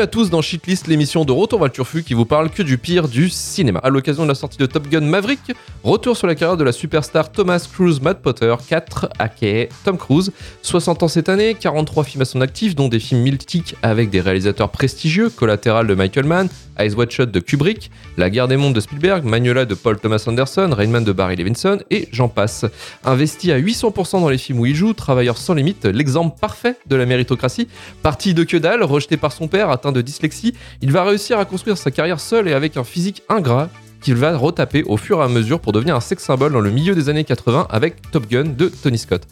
À tous dans Shitlist, l'émission de Retour vers Turfu qui vous parle que du pire du cinéma. À l'occasion de la sortie de Top Gun Maverick, retour sur la carrière de la superstar Thomas Cruise Matt Potter, 4 aka Tom Cruise. 60 ans cette année, 43 films à son actif, dont des films mythiques avec des réalisateurs prestigieux, Collateral de Michael Mann, Eyes Wide Shut de Kubrick, La guerre des mondes de Spielberg, Magnola de Paul Thomas Anderson, Rainman de Barry Levinson et j'en passe. Investi à 800% dans les films où il joue, Travailleur sans limite, l'exemple parfait de la méritocratie, parti de que dalle, rejeté par son père, atteint de dyslexie, il va réussir à construire sa carrière seul et avec un physique ingrat qu'il va retaper au fur et à mesure pour devenir un sex symbole dans le milieu des années 80 avec Top Gun de Tony Scott.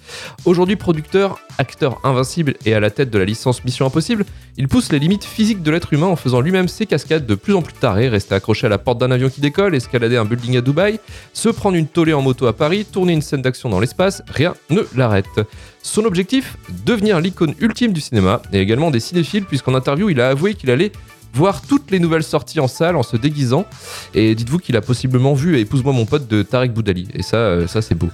Aujourd'hui producteur, acteur invincible et à la tête de la licence Mission Impossible, il pousse les limites physiques de l'être humain en faisant lui-même ses cascades de plus en plus tarées, rester accroché à la porte d'un avion qui décolle, escalader un building à Dubaï, se prendre une tollée en moto à Paris, tourner une scène d'action dans l'espace, rien ne l'arrête. Son objectif Devenir l'icône ultime du cinéma et également des cinéphiles puisqu'en interview il a avoué qu'il allait voir toutes les nouvelles sorties en salle en se déguisant. Et dites-vous qu'il a possiblement vu Épouse-moi mon pote de Tarek Boudali. Et ça, euh, ça c'est beau.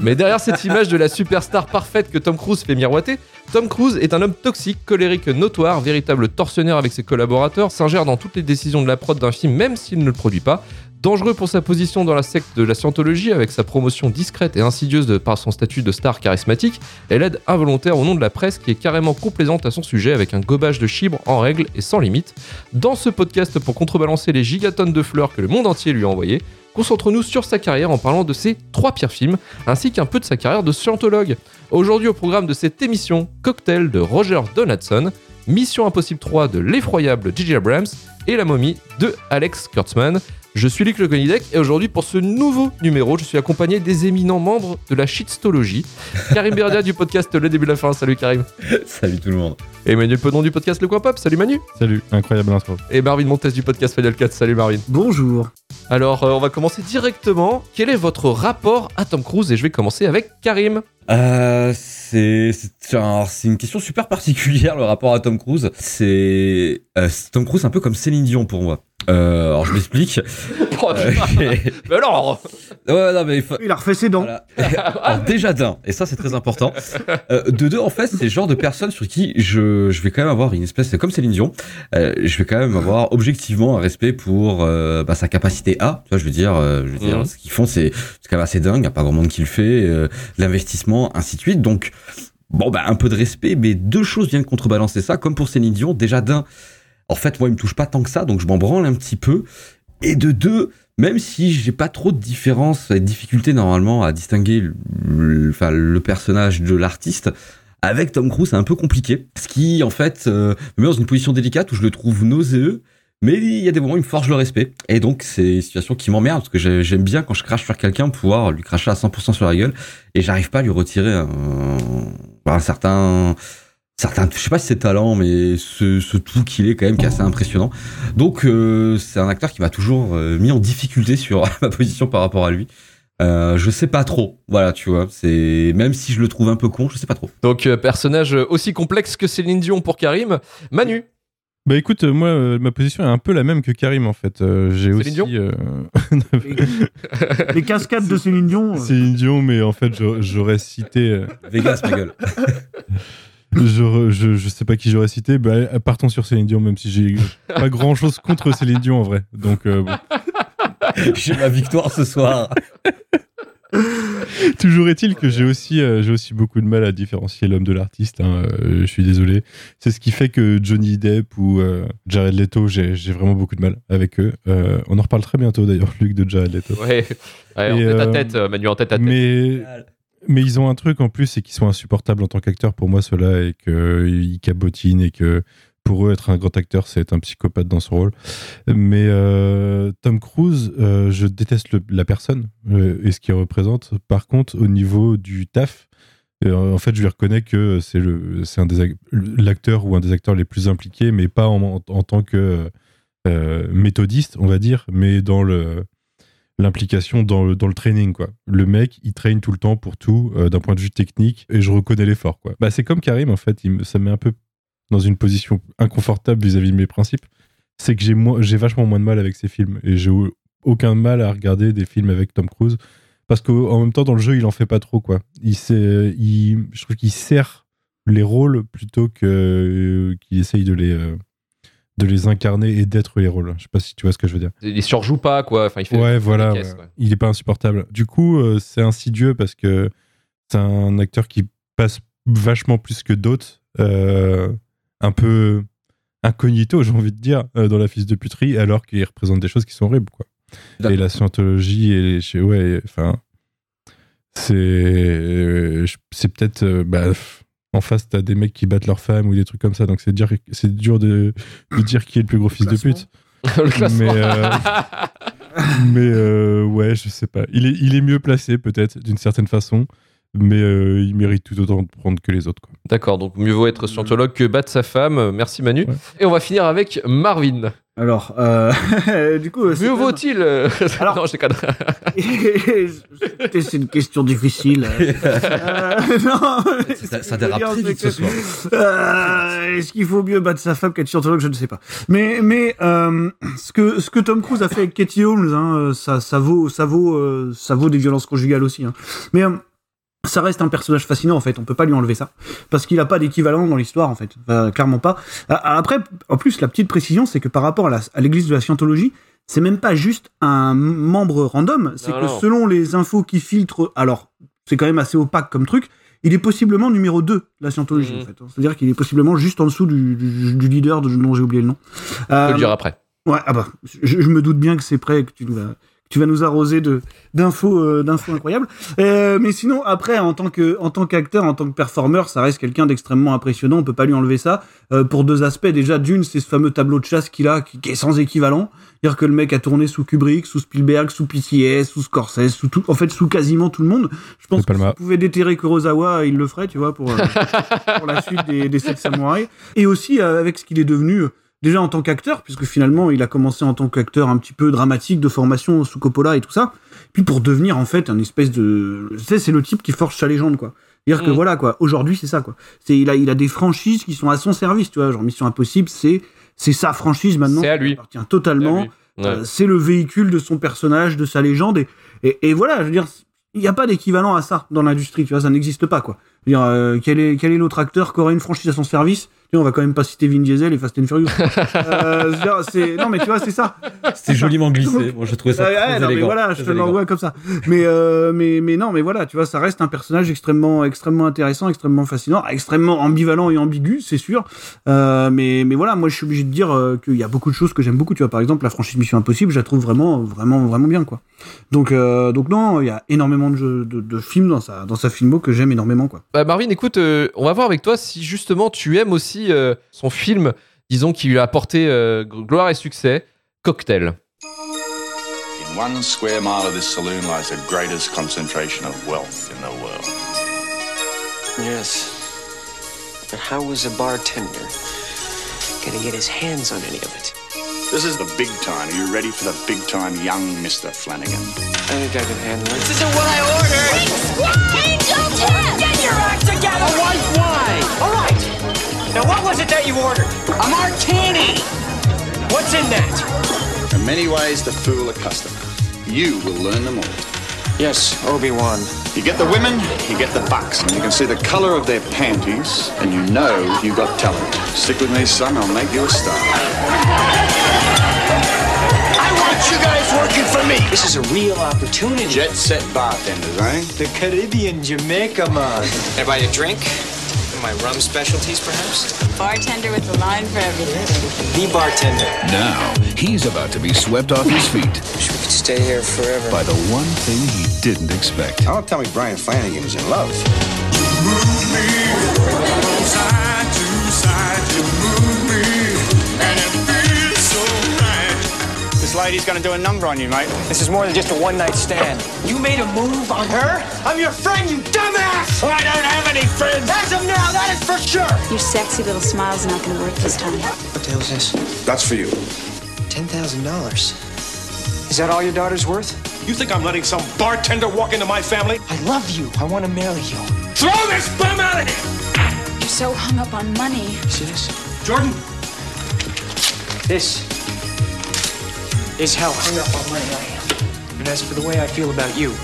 Mais derrière cette image de la superstar parfaite que Tom Cruise fait miroiter, Tom Cruise est un homme toxique, colérique, notoire, véritable tortionnaire avec ses collaborateurs, s'ingère dans toutes les décisions de la prod d'un film même s'il ne le produit pas, Dangereux pour sa position dans la secte de la scientologie, avec sa promotion discrète et insidieuse par son statut de star charismatique, elle aide involontaire au nom de la presse qui est carrément complaisante à son sujet avec un gobage de chibre en règle et sans limite. Dans ce podcast, pour contrebalancer les gigatonnes de fleurs que le monde entier lui a envoyées, concentrons-nous sur sa carrière en parlant de ses trois pires films, ainsi qu'un peu de sa carrière de scientologue. Aujourd'hui au programme de cette émission, Cocktail de Roger Donaldson, Mission Impossible 3 de l'effroyable J.J. Abrams et La momie de Alex Kurtzman. Je suis Luc Le Conidec et aujourd'hui pour ce nouveau numéro, je suis accompagné des éminents membres de la shitstologie. Karim Berdia du podcast Le début de la fin. Salut Karim. Salut tout le monde. Et Emmanuel Pedon du podcast Le Coin Pop. Salut Manu. Salut, incroyable intro. Et Marvin Montes du podcast Final 4. Salut Marvin. Bonjour. Alors, euh, on va commencer directement. Quel est votre rapport à Tom Cruise? Et je vais commencer avec Karim. Euh, c'est c'est un- c'est une question super particulière le rapport à Tom Cruise. C'est euh, Tom Cruise un peu comme Céline Dion pour moi. Euh, alors je m'explique. Oh, Mais alors ouais non mais il Il a refait ses dents. voilà. Alors, déjà d'un et ça c'est très important. Euh, de deux en fait c'est le genre de personne sur qui je je vais quand même avoir une espèce comme Céline Dion. euh, je vais quand même avoir objectivement un respect pour euh, bah, sa capacité à. Tu vois je veux dire euh, je veux dire Mhm. ce qu'ils font c'est c'est quand même assez dingue. Y a pas grand monde qui le fait. euh, l'investissement ainsi de suite donc. Bon, bah, un peu de respect, mais deux choses viennent contrebalancer ça, comme pour Céline Dion. Déjà, d'un, en fait, moi, il me touche pas tant que ça, donc je m'en branle un petit peu. Et de deux, même si j'ai pas trop de différence et de difficulté normalement à distinguer le, le personnage de l'artiste, avec Tom Cruise, c'est un peu compliqué. Ce qui, en fait, euh, me met dans une position délicate où je le trouve nauséeux. Mais il y a des moments où il me forge le respect. Et donc, c'est une situation qui m'emmerde parce que j'ai- j'aime bien quand je crache sur quelqu'un pouvoir lui cracher à 100% sur la gueule et j'arrive pas à lui retirer un, un certain certain je sais pas si c'est talent mais ce, ce tout qu'il est quand même qui est assez impressionnant donc euh, c'est un acteur qui m'a toujours euh, mis en difficulté sur ma position par rapport à lui euh, je sais pas trop voilà tu vois c'est même si je le trouve un peu con je sais pas trop Donc, euh, personnage aussi complexe que Céline Dion pour Karim. Manu. Bah écoute, euh, moi, euh, ma position est un peu la même que Karim en fait. Euh, J'ai aussi. Céline Dion euh, Les cascades de Céline Dion. Céline Dion, mais en fait, j'aurais- cité. Vegas ma gueule j'aurais- je, je sais pas qui j'aurais cité. Bah, partons sur Céline Dion, même si j'ai pas grand chose contre Céline Dion en vrai. Donc, euh, bon. j'ai ma victoire ce soir toujours est-il que j'ai aussi, euh, j'ai aussi beaucoup de mal à différencier l'homme de l'artiste. hein, euh, je suis désolé. C'est ce qui fait que Johnny Depp ou euh, Jared Leto, j'ai vraiment beaucoup de mal avec eux. On en reparle très bientôt d'ailleurs, Luc, de Jared Leto. Ouais. Ouais, en tête à tête, Manu, en tête à tête. Mais, mais ils ont un truc en plus, c'est qu'ils sont insupportables en tant qu'acteurs pour moi, ceux-là, et qu'ils cabotinent et que pour eux, être un grand acteur, c'est être un psychopathe dans son rôle. Mais euh, Tom Cruise, euh, je déteste la personne euh, et ce qu'il représente. Par contre, au niveau du taf, en fait, je lui reconnais que c'est un des ac- l'acteur ou un des acteurs les plus impliqués, mais pas en, tant que méthodiste, on va dire, mais dans le l'implication dans le, dans le training quoi. Le mec, il traîne tout le temps pour tout d'un point de vue technique et je reconnais l'effort quoi. Bah c'est comme Karim en fait, il me- ça me met un peu dans une position inconfortable vis-à-vis de mes principes. C'est que j'ai j'ai vachement moins de mal avec ces films et j'ai au- aucun mal à regarder des films avec Tom Cruise parce qu'en même temps dans le jeu, il en fait pas trop quoi. Il sait- il je trouve qu'il sert les rôles plutôt que qu'il essaye de les euh, de les incarner et d'être les rôles. Je sais pas si tu vois ce que je veux dire. Il surjoue pas, quoi. Enfin, il fait Ouais, voilà. caisses, ouais. Il est pas insupportable. Du coup, euh, c'est insidieux parce que c'est un acteur qui passe vachement plus que d'autres, euh, un peu incognito, j'ai envie de dire, euh, dans la fils de puterie, alors qu'il représente des choses qui sont horribles, quoi. Et la scientologie et les- je- ouais, enfin, c'est euh, c'est peut-être euh, bah, en face t'as des mecs qui battent leurs femmes ou des trucs comme ça, donc c'est dur c'est dur de, de dire qui est le plus gros fils de pute. Mais, euh, Mais euh, ouais, je sais pas. Il est, il est mieux placé peut-être d'une certaine façon, mais euh, il mérite tout autant de prendre que les autres. D'accord, donc mieux vaut être scientologue que battre sa femme. Merci Manu. Ouais. Et on va finir avec Marvin. Alors, euh, du coup, Mieux vaut-il euh, Alors- Non, je c'est une question difficile. Euh, non, Ça- dérape très vite ce soir. Euh, Est-ce qu'il faut mieux battre sa femme qu'être scientologue? Je ne sais pas. Mais, mais euh, ce que ce que Tom Cruise a fait avec Katie Holmes, hein, ça, ça vaut, ça vaut, euh, ça vaut des violences conjugales aussi. hein. Mais euh, ça reste un personnage fascinant en fait. On peut pas lui enlever ça parce qu'il a pas d'équivalent dans l'histoire en fait. Enfin, clairement pas. Ah, Après, en plus, la petite précision, c'est que par rapport à l'église de la scientologie, c'est même pas juste un membre random, c'est que non. selon les infos qui filtrent, alors c'est quand même assez opaque comme truc, il est possiblement numéro 2 de la scientologie Mhm. en fait. C'est-à-dire qu'il est possiblement juste en dessous du, du- du leader de- dont j'ai oublié le nom. Peux Euh, le dire après. Ouais, ah bah, je, je me doute bien que c'est prêt, que tu nous vas, tu vas nous arroser de d'infos, euh, d'infos incroyables. Euh, mais sinon, après, en tant que, en tant qu'acteur, en tant que performeur, ça reste quelqu'un d'extrêmement impressionnant. On peut pas lui enlever ça euh, pour deux aspects. Déjà, d'une, c'est ce fameux tableau de chasse qu'il a, qui, qui est sans équivalent. Dire que le mec a tourné sous Kubrick, sous Spielberg, sous PCS, sous Scorsese, sous tout, en fait, sous quasiment tout le monde. Je pense que s'il pouvait déterrer Kurosawa, il le ferait, tu vois, pour, euh, pour la suite des, des sept samouraïs. Et aussi euh, avec ce qu'il est devenu. Déjà en tant qu'acteur, puisque finalement il a commencé en tant qu'acteur un petit peu dramatique de formation sous Coppola et tout ça, puis pour devenir en fait un espèce de, tu sais, c'est le type qui forge sa légende quoi. Dire que Mm. voilà quoi, aujourd'hui c'est ça quoi. C'est il a il a des franchises qui sont à son service, tu vois, genre Mission Impossible, c'est c'est sa franchise maintenant. C'est à lui. appartient totalement. Ouais. Euh, c'est le véhicule de son personnage, de sa légende et et, et voilà, je veux dire, il n'y a pas d'équivalent à ça dans l'industrie, tu vois, ça n'existe pas quoi. Je veux dire, euh, quel est quel est l'autre acteur qui aurait une franchise à son service on va quand même pas citer Vin Diesel et Fast and Furious. Euh, c'est non mais tu vois c'est ça. C'était joliment glissé. Moi, je trouvais ça ouais, très non, mais voilà, très je te l'envoie comme ça. Mais, euh, mais, mais non, mais voilà, tu vois, ça reste un personnage extrêmement, extrêmement intéressant, extrêmement fascinant, extrêmement ambivalent et ambigu, c'est sûr. Euh, mais, mais voilà, moi, je suis obligé de dire euh, qu'il y a beaucoup de choses que j'aime beaucoup. Tu vois, par exemple, la franchise Mission Impossible, je la trouve vraiment, vraiment, vraiment bien, quoi. Donc, euh, donc non, il y a énormément de, jeux, de, de films dans sa, dans sa filmo que j'aime énormément, quoi. Bah, Marvin, écoute, euh, on va voir avec toi si justement tu aimes aussi euh, son film, disons, qui lui a apporté euh, gloire et succès, Cocktail. In one square mile of this saloon lies the greatest concentration of wealth in the world. Yes. But how was a bartender gonna get his hands on any of it? This is the big time. Are you ready for the big time, young Mr. Flanagan? I think I can handle it. This isn't what I ordered! Angel! Get your act together! Now, what was it that you ordered? A martini! What's in that? There are many ways to fool a customer. You will learn them all. Yes, Obi-Wan. You get the women, you get the bucks. And you can see the color of their panties, and you know you've got talent. Stick with me, son, I'll make you a star. I want you guys working for me! This is a real opportunity. Jet set bartenders, eh? The Caribbean Jamaica man. Can I a drink? My rum specialties, perhaps? Bartender with a line for everything. The bartender. Now, he's about to be swept off his feet Wish we could stay here forever. by the one thing he didn't expect. Don't tell me Brian Flanagan is in love. Lady's gonna do a number on you, mate. This is more than just a one-night stand. You made a move on her? I'm your friend, you dumbass! I don't have any friends! As of now, that is for sure! Your sexy little smile's not gonna work this time. What the hell is this? That's for you. $10,000. Is that all your daughter's worth? You think I'm letting some bartender walk into my family? I love you. I want to marry you. Throw this bum out of here! You're so hung up on money. See this? Jordan, This is how hung up on money I am. And as for the way I feel about you,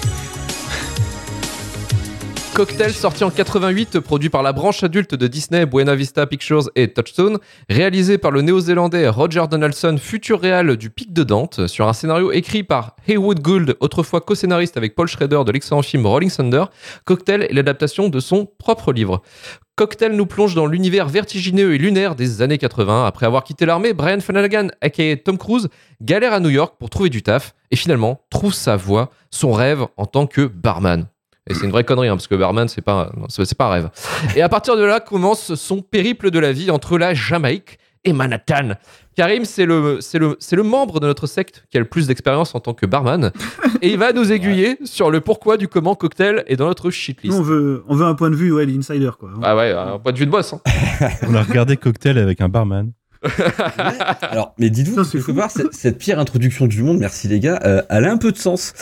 Cocktail sorti en 88, produit par la branche adulte de Disney, Buena Vista Pictures et Touchstone, réalisé par le néo-zélandais Roger Donaldson, futur réal du Pic de Dante, sur un scénario écrit par Haywood Gould, autrefois co-scénariste avec Paul Schrader de l'excellent film Rolling Thunder. Cocktail est l'adaptation de son propre livre. Cocktail nous plonge dans l'univers vertigineux et lunaire des années 80. Après avoir quitté l'armée, Brian Flanagan, aka Tom Cruise, galère à New York pour trouver du taf et finalement trouve sa voie, son rêve en tant que barman. Et c'est une vraie connerie, hein, parce que barman, c'est pas, c'est pas un rêve. Et à partir de là commence son périple de la vie entre la Jamaïque et Manhattan. Karim, c'est le, c'est le, c'est le membre de notre secte qui a le plus d'expérience en tant que barman. et il va nous aiguiller sur le pourquoi du comment cocktail est dans notre shitlist. Nous, on veut, on veut un point de vue, ouais, l'insider, quoi. Ah ouais, un point de vue de boss. hein. On a regardé Cocktail avec un barman. Alors, mais dites-vous, quelque part, cette, pire introduction du monde, merci les gars, euh, elle a un peu de sens.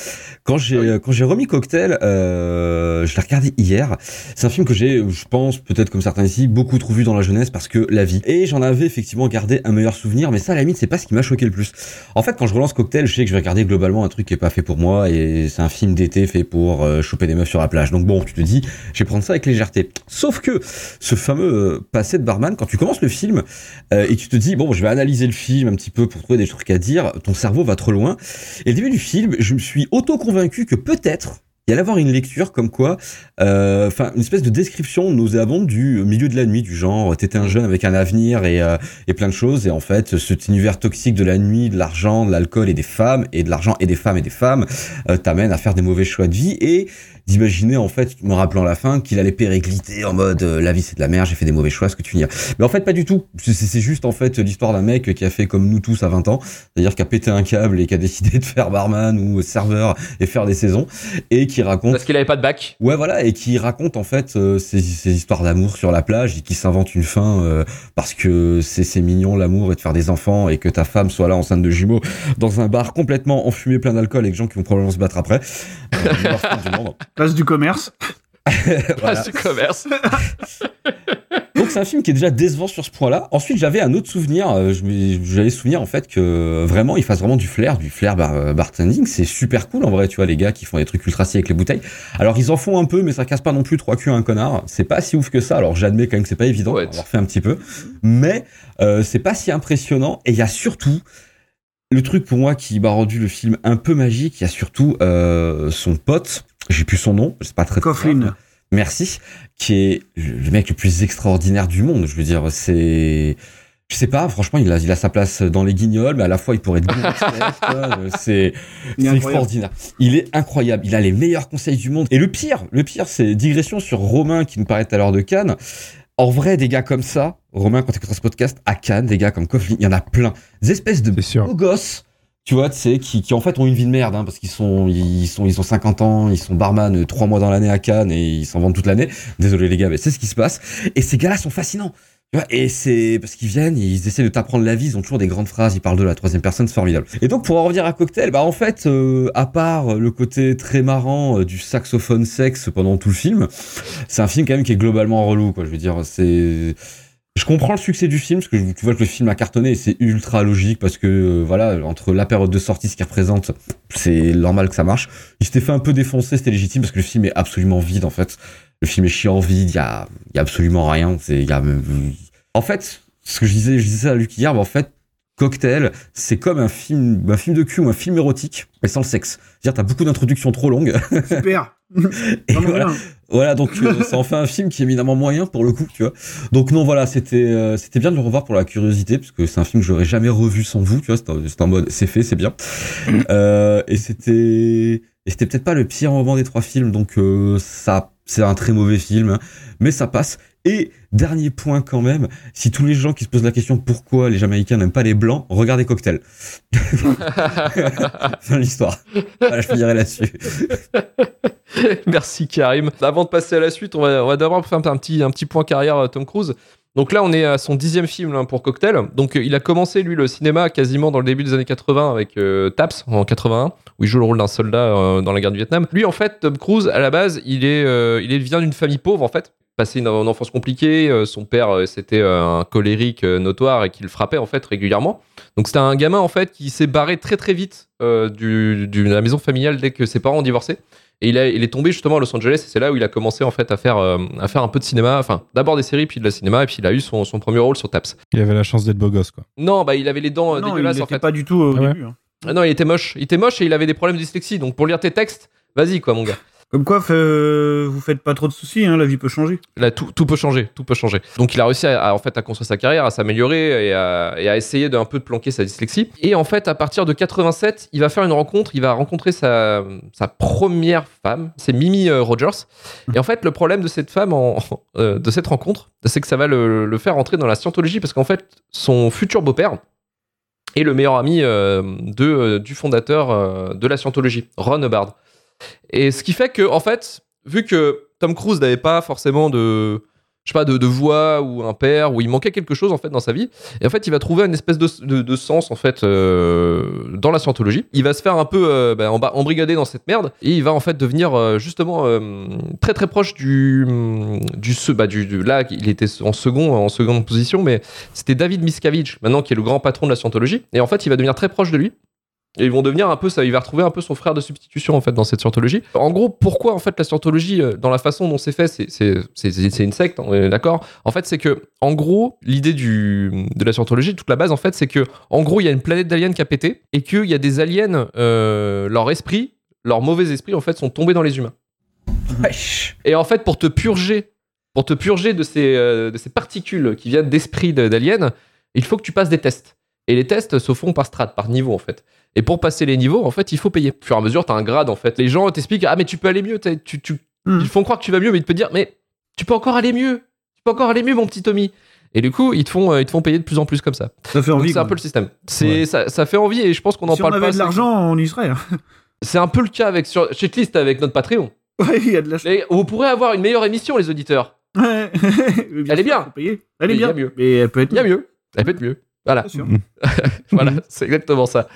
Quand j'ai euh, quand j'ai remis Cocktail, euh, je l'ai regardé hier. C'est un film que j'ai, je pense, peut-être comme certains ici, beaucoup trop vu dans la jeunesse parce que la vie. Et j'en avais effectivement gardé un meilleur souvenir, mais ça, à la limite, c'est pas ce qui m'a choqué le plus. En fait, quand je relance Cocktail, je sais que je vais regarder globalement un truc qui est pas fait pour moi et c'est un film d'été fait pour euh, choper des meufs sur la plage. Donc bon, tu te dis, je vais prendre ça avec légèreté. Sauf que ce fameux passé de barman, quand tu commences le film euh, et tu te dis, bon, je vais analyser le film un petit peu pour trouver des trucs à dire, ton cerveau va trop loin. Et au début du film, je me suis auto-convaincu que peut-être il y allait avoir une lecture comme quoi, euh, enfin, une espèce de description nauséabonde du milieu de la nuit, du genre, t'étais un jeune avec un avenir et, euh, et plein de choses, et en fait, cet univers toxique de la nuit, de l'argent, de l'alcool et des femmes, et de l'argent et des femmes et des femmes, euh, t'amène à faire des mauvais choix de vie, et d'imaginer, en fait, me rappelant la fin, qu'il allait péricliter en mode, euh, la vie c'est de la merde, j'ai fait des mauvais choix, ce que tu dire. Mais en fait, pas du tout. C'est juste, en fait, l'histoire d'un mec qui a fait comme nous tous à 20 ans, c'est-à-dire qui a pété un câble et qui a décidé de faire barman ou serveur et faire des saisons, et qui raconte Parce qu'il avait pas de bac. Ouais, voilà, et qui raconte en fait euh, ces, ces histoires d'amour sur la plage et qui s'invente une fin euh, parce que c'est mignon l'amour et de faire des enfants et que ta femme soit là enceinte de jumeaux dans un bar complètement enfumé plein d'alcool avec des gens qui vont probablement se battre après. Euh, Place du commerce. Place du commerce. Donc c'est un film qui est déjà décevant sur ce point-là. Ensuite j'avais un autre souvenir, euh, je me- j'avais souvenir en fait que vraiment il fasse vraiment du flair, du flair bar, euh, bartending, c'est super cool en vrai, tu vois les gars qui font des trucs ultra avec les bouteilles. Alors ils en font un peu mais ça casse pas non plus trois culs à un connard, c'est pas si ouf que ça. Alors j'admets quand même que c'est pas évident, Ouais. on leur fait un petit peu, mais euh, c'est pas si impressionnant et il y a surtout le truc pour moi qui m'a rendu le film un peu magique, il y a surtout euh, son pote, j'ai plus son nom, c'est pas très Coughlin. Merci, qui est le mec le plus extraordinaire du monde. Je veux dire, c'est, je sais pas, franchement, il a, il a sa place dans les guignols, mais à la fois, il pourrait être gangster, quoi. c'est, extraordinaire. Il est incroyable. Il a les meilleurs conseils du monde. Et le pire, le pire, c'est digression sur Romain qui nous parlait tout à l'heure de Cannes. En vrai, des gars comme ça, Romain, quand tu écoutes ce podcast, à Cannes, des gars comme Coughlin, il y en a plein. Des espèces de beaux gosses, tu vois, tu sais, qui, qui en fait ont une vie de merde, hein, parce qu'ils sont, ils sont, ils ont 50 ans, ils sont barman trois mois dans l'année à Cannes et ils s'en vendent toute l'année. Désolé les gars, mais c'est ce qui se passe. Et ces gars-là sont fascinants. Et c'est parce qu'ils viennent, ils essaient de t'apprendre la vie, ils ont toujours des grandes phrases, ils parlent de la troisième personne, c'est formidable. Et donc pour en revenir à Cocktail, bah en fait, euh, à part le côté très marrant euh, du saxophone sexe pendant tout le film, c'est un film quand même qui est globalement relou, quoi. Je veux dire, c'est je comprends le succès du film parce que tu vois que le film a cartonné et c'est ultra logique parce que euh, voilà entre la période de sortie ce qu'il représente c'est normal que ça marche il s'était fait un peu défoncer c'était légitime parce que le film est absolument vide en fait le film est chiant vide il y a, y a absolument rien y a en fait ce que je disais je disais ça à Luc hier mais en fait Cocktail, c'est comme un film, un film de cul ou un film érotique, mais sans le sexe. C'est-à-dire, t'as beaucoup d'introductions trop longues. Super. Et voilà. Voilà, donc euh, ça en fait un film qui est éminemment moyen pour le coup, tu vois. Donc non, voilà, c'était euh, c'était bien de le revoir pour la curiosité, parce que c'est un film que j'aurais jamais revu sans vous, tu vois. C'était en- c'était en mode, c'est fait, c'est bien. Euh, et c'était et c'était peut-être pas le pire moment des trois films, donc euh, ça c'est un très mauvais film, hein, mais ça passe. Et dernier point quand même, si tous les gens qui se posent la question pourquoi les Jamaïcains n'aiment pas les blancs, regardez Cocktail. fin de l'histoire. Voilà, je finirai là-dessus. Merci Karim. Avant de passer à la suite, on va, on va d'abord faire un petit, un petit point carrière à Tom Cruise. Donc là, on est à son dixième film là, pour Cocktail. Donc euh, il a commencé lui le cinéma quasiment dans le début des années 80 avec euh, Taps en 81, où il joue le rôle d'un soldat euh, dans la guerre du Vietnam. Lui, en fait, Tom Cruise à la base, il est, euh, il est- il vient d'une famille pauvre en fait. Passé une, une enfance compliquée, euh, son père euh, c'était euh, un colérique euh, notoire et qui le frappait en fait régulièrement. Donc c'était un gamin en fait qui s'est barré très très vite euh, du, du- de la maison familiale dès que ses parents ont divorcé. Et il, a- il est tombé justement à Los Angeles et c'est là où il a commencé en fait à faire, euh, à faire un peu de cinéma. Enfin, d'abord des séries, puis de la cinéma, et puis il a eu son, son premier rôle sur Taps. Il avait la chance d'être beau gosse, quoi. Non, bah il avait les dents euh, Non, il dégueulasses en n'était fait. pas du tout au Ah ouais. début. hein. Ah non, il était moche. Il était moche et il avait des problèmes de dyslexie. Donc pour lire tes textes, vas-y quoi, mon gars. Comme quoi, euh, vous faites pas trop de soucis, hein, la vie peut changer. Là, tout, tout peut changer, tout peut changer. Donc, il a réussi à, à, en fait à construire sa carrière, à s'améliorer et à, et à essayer d'un peu de planquer sa dyslexie. Et en fait, à partir de 87, il va faire une rencontre. Il va rencontrer sa, sa première femme, c'est Mimi euh, Rogers. Et en fait, le problème de cette femme, en, euh, de cette rencontre, c'est que ça va le, le faire entrer dans la scientologie parce qu'en fait, son futur beau-père est le meilleur ami euh, de, euh, du fondateur euh, de la scientologie, Ron Hubbard. Et ce qui fait que, en fait, vu que Tom Cruise n'avait pas forcément de, je sais pas, de, de voix ou un père, où il manquait quelque chose en fait dans sa vie, et en fait, il va trouver une espèce de, de- de sens en fait euh, dans la scientologie. Il va se faire un peu euh, bah, embrigader dans cette merde, et il va en fait devenir euh, justement euh, très très proche du du, bah, du, du- là, il était en second en seconde position, mais c'était David Miscavige maintenant qui est le grand patron de la scientologie, et en fait, il va devenir très proche de lui. Et ils vont devenir un peu ça, il va retrouver un peu son frère de substitution en fait dans cette scientologie. En gros, pourquoi en fait la scientologie, euh, dans la façon dont c'est fait, c'est- une secte, on est d'accord? En fait, c'est que, en gros, l'idée du de la scientologie, toute la base en fait, c'est que, en gros, il y a une planète d'aliens qui a pété et qu'il y a des aliens, euh, leur esprit, leur mauvais esprit en fait, sont tombés dans les humains. Wesh. Et en fait, pour te purger, pour te purger de ces, euh, de ces particules qui viennent d'esprit de- d'aliens, il faut que tu passes des tests. Et les tests se font par strat, par niveau en fait. Et pour passer les niveaux, en fait, il faut payer. Au fur et à mesure, tu as un grade en fait. Les gens t'expliquent Ah, mais tu peux aller mieux. t'as- Tu, tu... Hmm. Ils font croire que tu vas mieux, mais ils te peuvent dire Mais tu peux encore aller mieux. Tu peux encore aller mieux, mon petit Tommy. Et du coup, ils te font, euh, ils te font payer de plus en plus comme ça. Ça fait envie. c'est un peu le système. C'est, Ouais. ça, ça fait envie et je pense qu'on en si on parle avait pas. de l'argent, on y serait. hein. C'est un peu le cas avec sur Shitlist avec notre Patreon. Ouais, il y a de la chance. Et vous pourrez avoir une meilleure émission, les auditeurs. Ouais. Elle est bien. Elle est Mais bien. mieux. Mais elle peut être Il y a mieux. Elle peut être mieux. Voilà. Voilà, c'est exactement ça.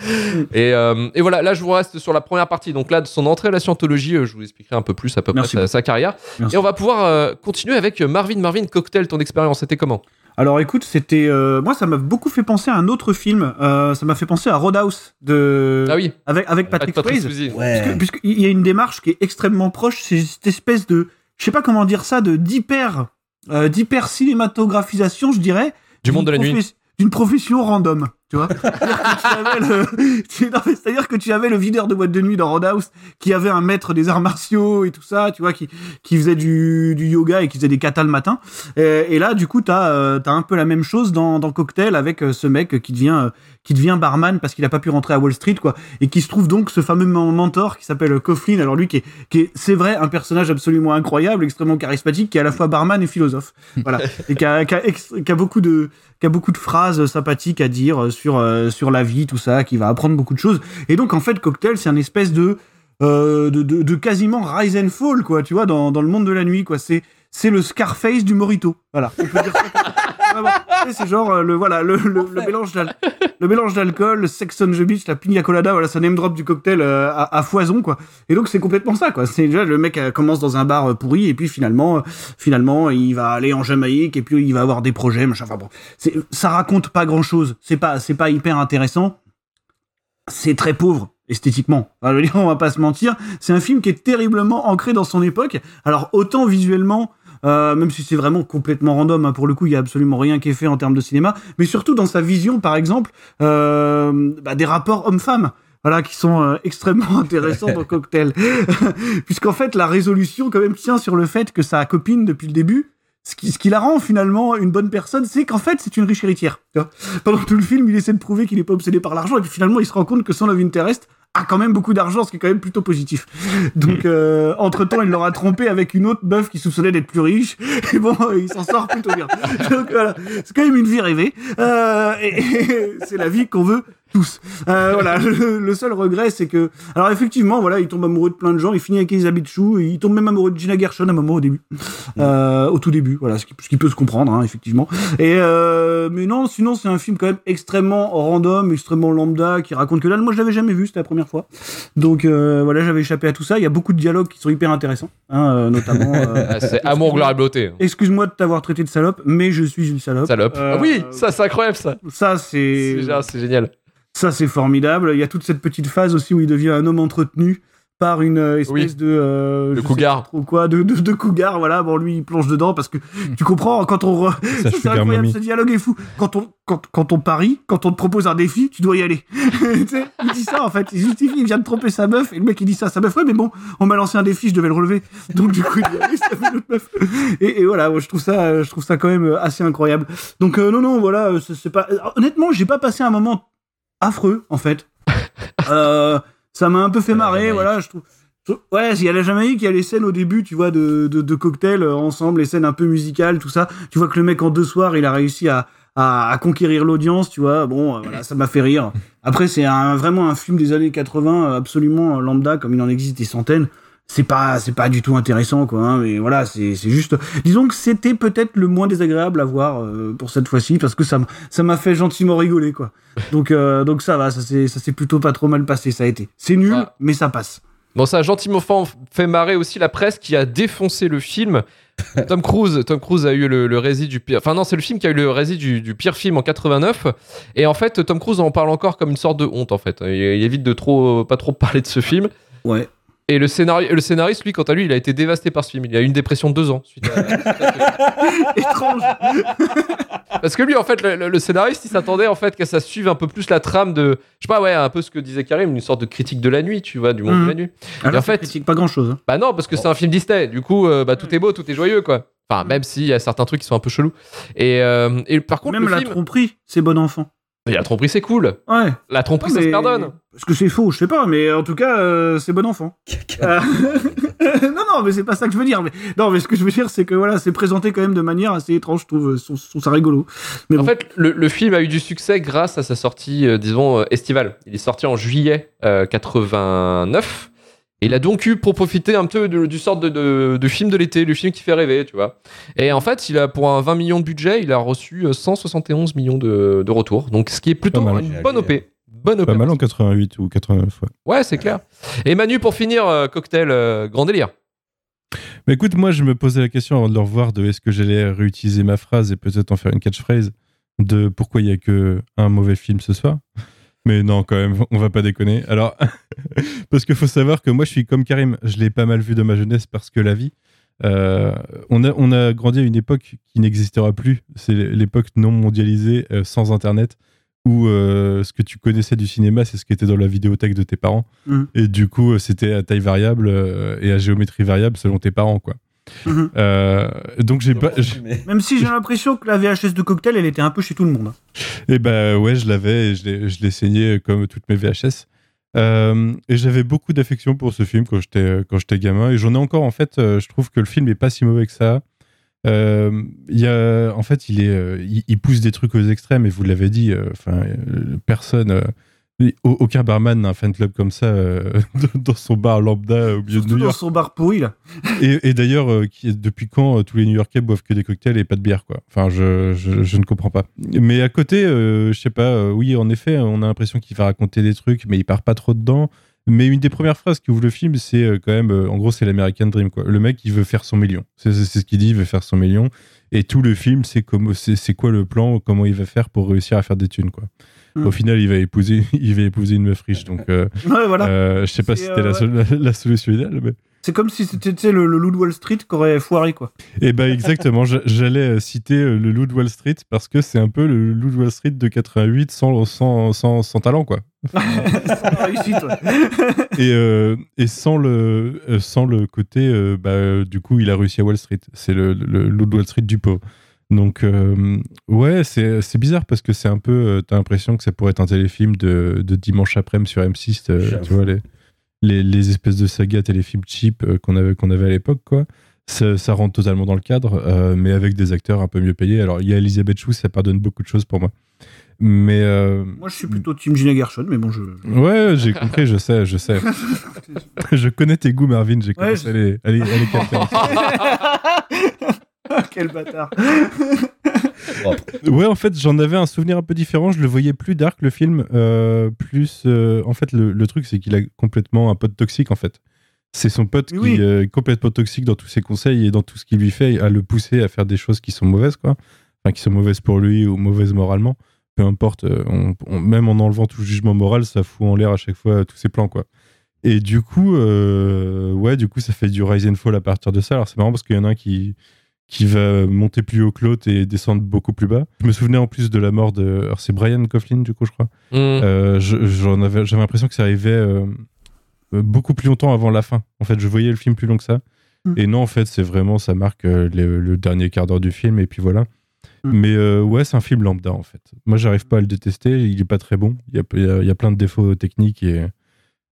Et, euh, et voilà, là je vous reste sur la première partie. Donc là, de son entrée à la scientologie, euh, je vous expliquerai un peu plus à peu Merci près sa, sa carrière. Merci. Et on va pouvoir euh, continuer avec Marvin. Marvin, Cocktail, ton expérience, c'était comment? Alors écoute, c'était euh, moi ça m'a beaucoup fait penser à un autre film. Euh, ça m'a fait penser à Roadhouse de Ah oui, avec avec Patrick, Swayze. Swayze. Ouais. Puisque- Puisqu'il y a une démarche qui est extrêmement proche, c'est cette espèce de, je sais pas comment dire ça, de d'hyper, euh, d'hyper cinématographisation, je dirais. Du monde de la nuit. D'une profession random, tu vois. C'est-à-dire que tu avais le- videur de boîte de nuit dans Roadhouse, qui avait un maître des arts martiaux et tout ça, tu vois, qui, qui faisait du, du yoga et qui faisait des katas le matin. Et, là, du coup, t'as euh, t'as un peu la même chose dans, dans Cocktail avec euh, ce mec qui devient euh, qui devient barman parce qu'il a pas pu rentrer à Wall Street, quoi, et qui se trouve donc ce fameux men- mentor qui s'appelle Coughlin. Alors lui, qui est, qui est c'est vrai, un personnage absolument incroyable, extrêmement charismatique, qui est à la fois barman et philosophe, voilà, et qui a, qui a beaucoup de qui a beaucoup de phrases sympathiques à dire euh, sur euh, sur la vie, tout ça, qui va apprendre beaucoup de choses. Et donc en fait, Cocktail, c'est un espèce de euh, de, de, quasiment rise and fall, quoi, tu vois, dans, dans le monde de la nuit, quoi. C'est c'est le Scarface du Morito, voilà. C'est genre euh, le voilà le, le, le mélange le mélange d'alcool, le sex on the beach, la pina colada, voilà, ça name drop du cocktail euh, à, à foison quoi. Et donc c'est complètement ça quoi. C'est déjà le mec euh, commence dans un bar pourri et puis finalement euh, finalement il va aller en Jamaïque et puis il va avoir des projets machin. Enfin bon, ça raconte pas grand chose. C'est pas c'est pas hyper intéressant. C'est très pauvre esthétiquement. Enfin, je veux dire, on va pas se mentir. C'est un film qui est terriblement ancré dans son époque. Alors autant visuellement. Euh, même si c'est vraiment complètement random, hein, pour le coup, il y a absolument rien qui est fait en termes de cinéma, mais surtout dans sa vision, par exemple, euh, bah, des rapports hommes-femmes voilà, qui sont euh, extrêmement intéressants dans Cocktail. Puisqu'en fait, la résolution, quand même, tient sur le fait que sa copine, depuis le début, ce qui, la rend finalement une bonne personne, c'est qu'en fait, c'est une riche héritière. Pendant tout le film, il essaie de prouver qu'il n'est pas obsédé par l'argent, et puis finalement, il se rend compte que son love interest a quand même beaucoup d'argent, ce qui est quand même plutôt positif. Donc, euh, entre-temps, il l'aura trompé avec une autre meuf qui soupçonnait d'être plus riche, et bon, il s'en sort plutôt bien. Donc voilà, c'est quand même une vie rêvée, euh, et, et c'est la vie qu'on veut tous. Euh, voilà, le, le seul regret, c'est que, alors effectivement, voilà, il tombe amoureux de plein de gens, il finit avec Elisabeth Chou, et il tombe même amoureux de Gina Gershon à un moment au début, euh, au tout début, voilà, ce qui, ce qui peut se comprendre, hein, effectivement. Et euh, mais non, sinon c'est un film quand même extrêmement random, extrêmement lambda, qui raconte que là, moi je l'avais jamais vu, c'était la première fois. Donc euh, voilà, j'avais échappé à tout ça. Il y a beaucoup de dialogues qui sont hyper intéressants, hein, euh, notamment. euh, Ah, c'est amour, gloire et beauté. Excuse-moi de t'avoir traité de salope, mais je suis une salope. Salope. Euh, Ah oui, ça c'est incroyable ça. ça C'est c'est génial. Ça, c'est formidable. Il y a toute cette petite phase aussi où il devient un homme entretenu par une euh, espèce Oui. de euh, sais cougar. trop quoi de, de, de cougar voilà. Bon lui il plonge dedans parce que tu comprends quand on c'est incroyable ce dialogue est fou. Quand on quand, quand on parie quand on te propose un défi tu dois y aller. Il dit ça en fait. Il justifie il vient de tromper sa meuf. Et le mec il dit ça à sa meuf. Ouais mais bon on m'a lancé un défi je devais le relever. Donc du coup il y allait ça fait l'autre meuf. Et, et voilà je trouve ça je trouve ça quand même euh, assez incroyable. Donc euh, non non voilà c'est pas honnêtement j'ai pas passé un moment affreux en fait euh, ça m'a un peu fait marrer voilà je trouve Ouais, il y a la Jamaïque, il y a les scènes au début, tu vois, de, de, de cocktails euh, ensemble, les scènes un peu musicales, tout ça. Tu vois que le mec en deux soirs, il a réussi à, à, à conquérir l'audience, tu vois. Bon, euh, voilà, ça m'a fait rire. Après, c'est un, vraiment un film des années 80, euh, absolument lambda, comme il en existe des centaines. C'est pas, c'est pas du tout intéressant, quoi. hein, mais voilà, c'est, c'est juste. Disons que c'était peut-être le moins désagréable à voir euh, pour cette fois-ci, parce que ça, ça m'a fait gentiment rigoler, quoi. Donc, euh, donc ça va, ça s'est, ça s'est plutôt pas trop mal passé, ça a été. C'est nul, Ah. mais ça passe. Bon, ça a gentiment fa- fait marrer aussi la presse qui a défoncé le film. Tom Cruise, Tom Cruise a eu le, le rési du pire. Enfin non, c'est le film qui a eu le rési du, du pire film en 89. Et en fait, Tom Cruise en parle encore comme une sorte de honte en fait. Il, il évite de trop, pas trop parler de ce film. Ouais. Et le, scénari- le scénariste, lui, quant à lui, il a été dévasté par ce film. Il a eu une dépression de deux ans. Suite à- Étrange. Parce que lui, en fait, le, scénariste, il s'attendait en fait qu'à ça suive un peu plus la trame de, je sais pas, ouais, un peu ce que disait Karim, une sorte de critique de la nuit, tu vois, du monde Mhm. de la nuit. Alors, en en fait- critique pas grand-chose. hein. Bah non, parce que c'est un film Disney. Du coup, euh, bah, tout est beau, tout est joyeux, quoi. Enfin, même s'il y a certains trucs qui sont un peu chelous. Et, euh, et par contre, Même le la film, tromperie, c'est bon enfant. Il a tromperie, c'est cool. Ouais. La tromperie, ça se pardonne. Parce que c'est faux, je sais pas, mais en tout cas, euh, c'est bon enfant. Euh, non, non, mais c'est pas ça que je veux dire. Mais... Non, mais ce que je veux dire, c'est que voilà, c'est présenté quand même de manière assez étrange, je trouve. Je trouve- je trouve ça rigolo. Mais En bon. fait, le, le film a eu du succès grâce à sa sortie, euh, disons, euh, estivale. Il est sorti en juillet euh, 89. Et il a donc eu pour profiter un peu de- du sort de, de- de film de l'été, le film qui fait rêver, tu vois. Et en fait, il a pour un 20 millions de budget, il a reçu euh, 171 millions de, de retours. Donc, ce qui est plutôt Pas mal. une bonne OP. Bonne OP. Pas mal en 88 ou 89, ouais. Ouais, c'est clair. Et Manu, pour finir, euh, cocktail, euh, grand délire. Mais écoute, moi, je me posais la question avant de le revoir de est-ce que j'allais réutiliser ma phrase et peut-être en faire une catchphrase de pourquoi il y a que un mauvais film ce soir. Mais non, quand même, on va pas déconner. Alors, parce qu'il faut savoir que moi, je suis comme Karim, je l'ai pas mal vu dans ma jeunesse parce que la vie. euh, on, a, on a grandi à une époque qui n'existera plus. C'est l'époque non mondialisée, euh, sans Internet, où euh, ce que tu connaissais du cinéma, c'est ce qui était dans la vidéothèque de tes parents. Mhm. Et du coup, c'était à taille variable et à géométrie variable selon tes parents, quoi. Mhm. Euh, donc j'ai pas. Même si j'ai l'impression que la VHS de cocktail, elle était un peu chez tout le monde. Et bah ouais, je l'avais et je l'ai- je l'ai saigné comme toutes mes VHS. Euh, et j'avais beaucoup d'affection pour ce film quand j'étais quand j'étais gamin et j'en ai encore en fait. euh, je trouve que le film est pas si mauvais que ça. Euh, il y a, en fait, il est, euh, il, il pousse des trucs aux extrêmes et vous l'avez dit. Enfin, euh, personne, euh, aucun barman n'a un fan club comme ça euh, dans son bar lambda au milieu de New dans son bar pourri, là. Et, et d'ailleurs, euh, depuis quand euh, tous les New-Yorkais boivent que des cocktails et pas de bière, quoi? Enfin, je, je, je ne comprends pas. Mais à côté, euh, je sais pas, euh, oui, en effet, on a l'impression qu'il va raconter des trucs, mais il part pas trop dedans. Mais une des premières phrases qui ouvre le film, c'est euh, quand même, euh, en gros, c'est l'American Dream, quoi. Le mec, il veut faire son million. C'est ce qu'il dit, il veut faire son million. Et tout le film, c'est c'est quoi le plan, comment il va faire pour réussir à faire des thunes, quoi. Mm. Au final, il va épouser, il va épouser une meuf riche, donc. euh, Ouais, voilà. euh, je sais pas si c'était la- la solution idéale, mais. C'est comme si c'était le, le loup de Wall Street qui aurait foiré, quoi. Eh ben exactement, j'allais euh, citer euh, le loup de Wall Street parce que c'est un peu le loup de Wall Street de 88 sans, sans, sans, sans talent quoi. Sans réussite, ouais. Et, euh, et sans, le, sans le côté, euh, bah, du coup il a réussi à Wall Street. C'est le, le loup de Wall Street du pauvre. Donc euh, ouais, c'est c'est bizarre parce que c'est un peu, t'as l'impression que ça pourrait être un téléfilm de, de dimanche après-midi sur M6, euh, J'avoue. tu vois les, les, les espèces de sagas téléfilms cheap euh, qu'on avait, qu'on avait à l'époque quoi. Ça, ça rentre totalement dans le cadre, euh, mais avec des acteurs un peu mieux payés. Alors, il y a Elisabeth Chou, ça pardonne beaucoup de choses pour moi. Mais euh, Moi, je suis plutôt Team Gina Gershon, mais bon, je. ouais, j'ai compris, je sais, je sais. je connais tes goûts, Marvin, j'ai commencé je- à les, à les- à les capter. Quel bâtard. Ouais, en fait, j'en avais un souvenir un peu différent. Je le voyais plus dark, le film. euh, plus. euh, en fait, le, le truc, c'est qu'il a complètement un pote toxique, en fait. C'est son pote qui euh, est complètement toxique dans tous ses conseils et dans tout ce qu'il lui fait, à le pousser à faire des choses qui sont mauvaises, quoi. Enfin, qui sont mauvaises pour lui ou mauvaises moralement. Peu importe, on- on- même en enlevant tout jugement moral, ça fout en l'air à chaque fois tous ses plans, quoi. Et du coup, euh, ouais, du coup, ça fait du rise and fall à partir de ça. Alors c'est marrant parce qu'il y en a un qui qui va monter plus haut que l'autre et descendre beaucoup plus bas. Je me souvenais en plus de la mort de, alors c'est Brian Coughlin du coup, je crois. Mm. Euh, je- j'en avais, j'avais l'impression que ça arrivait euh, beaucoup plus longtemps avant la fin. En fait, je voyais le film plus long que ça. Mm. Et non, en fait, c'est vraiment, ça marque euh, le, le dernier quart d'heure du film, et puis voilà. Mm. Mais euh, ouais, c'est un film lambda, en fait. Moi, j'arrive pas à le détester, il est pas très bon. Il y a, il y a- y a plein de défauts techniques et,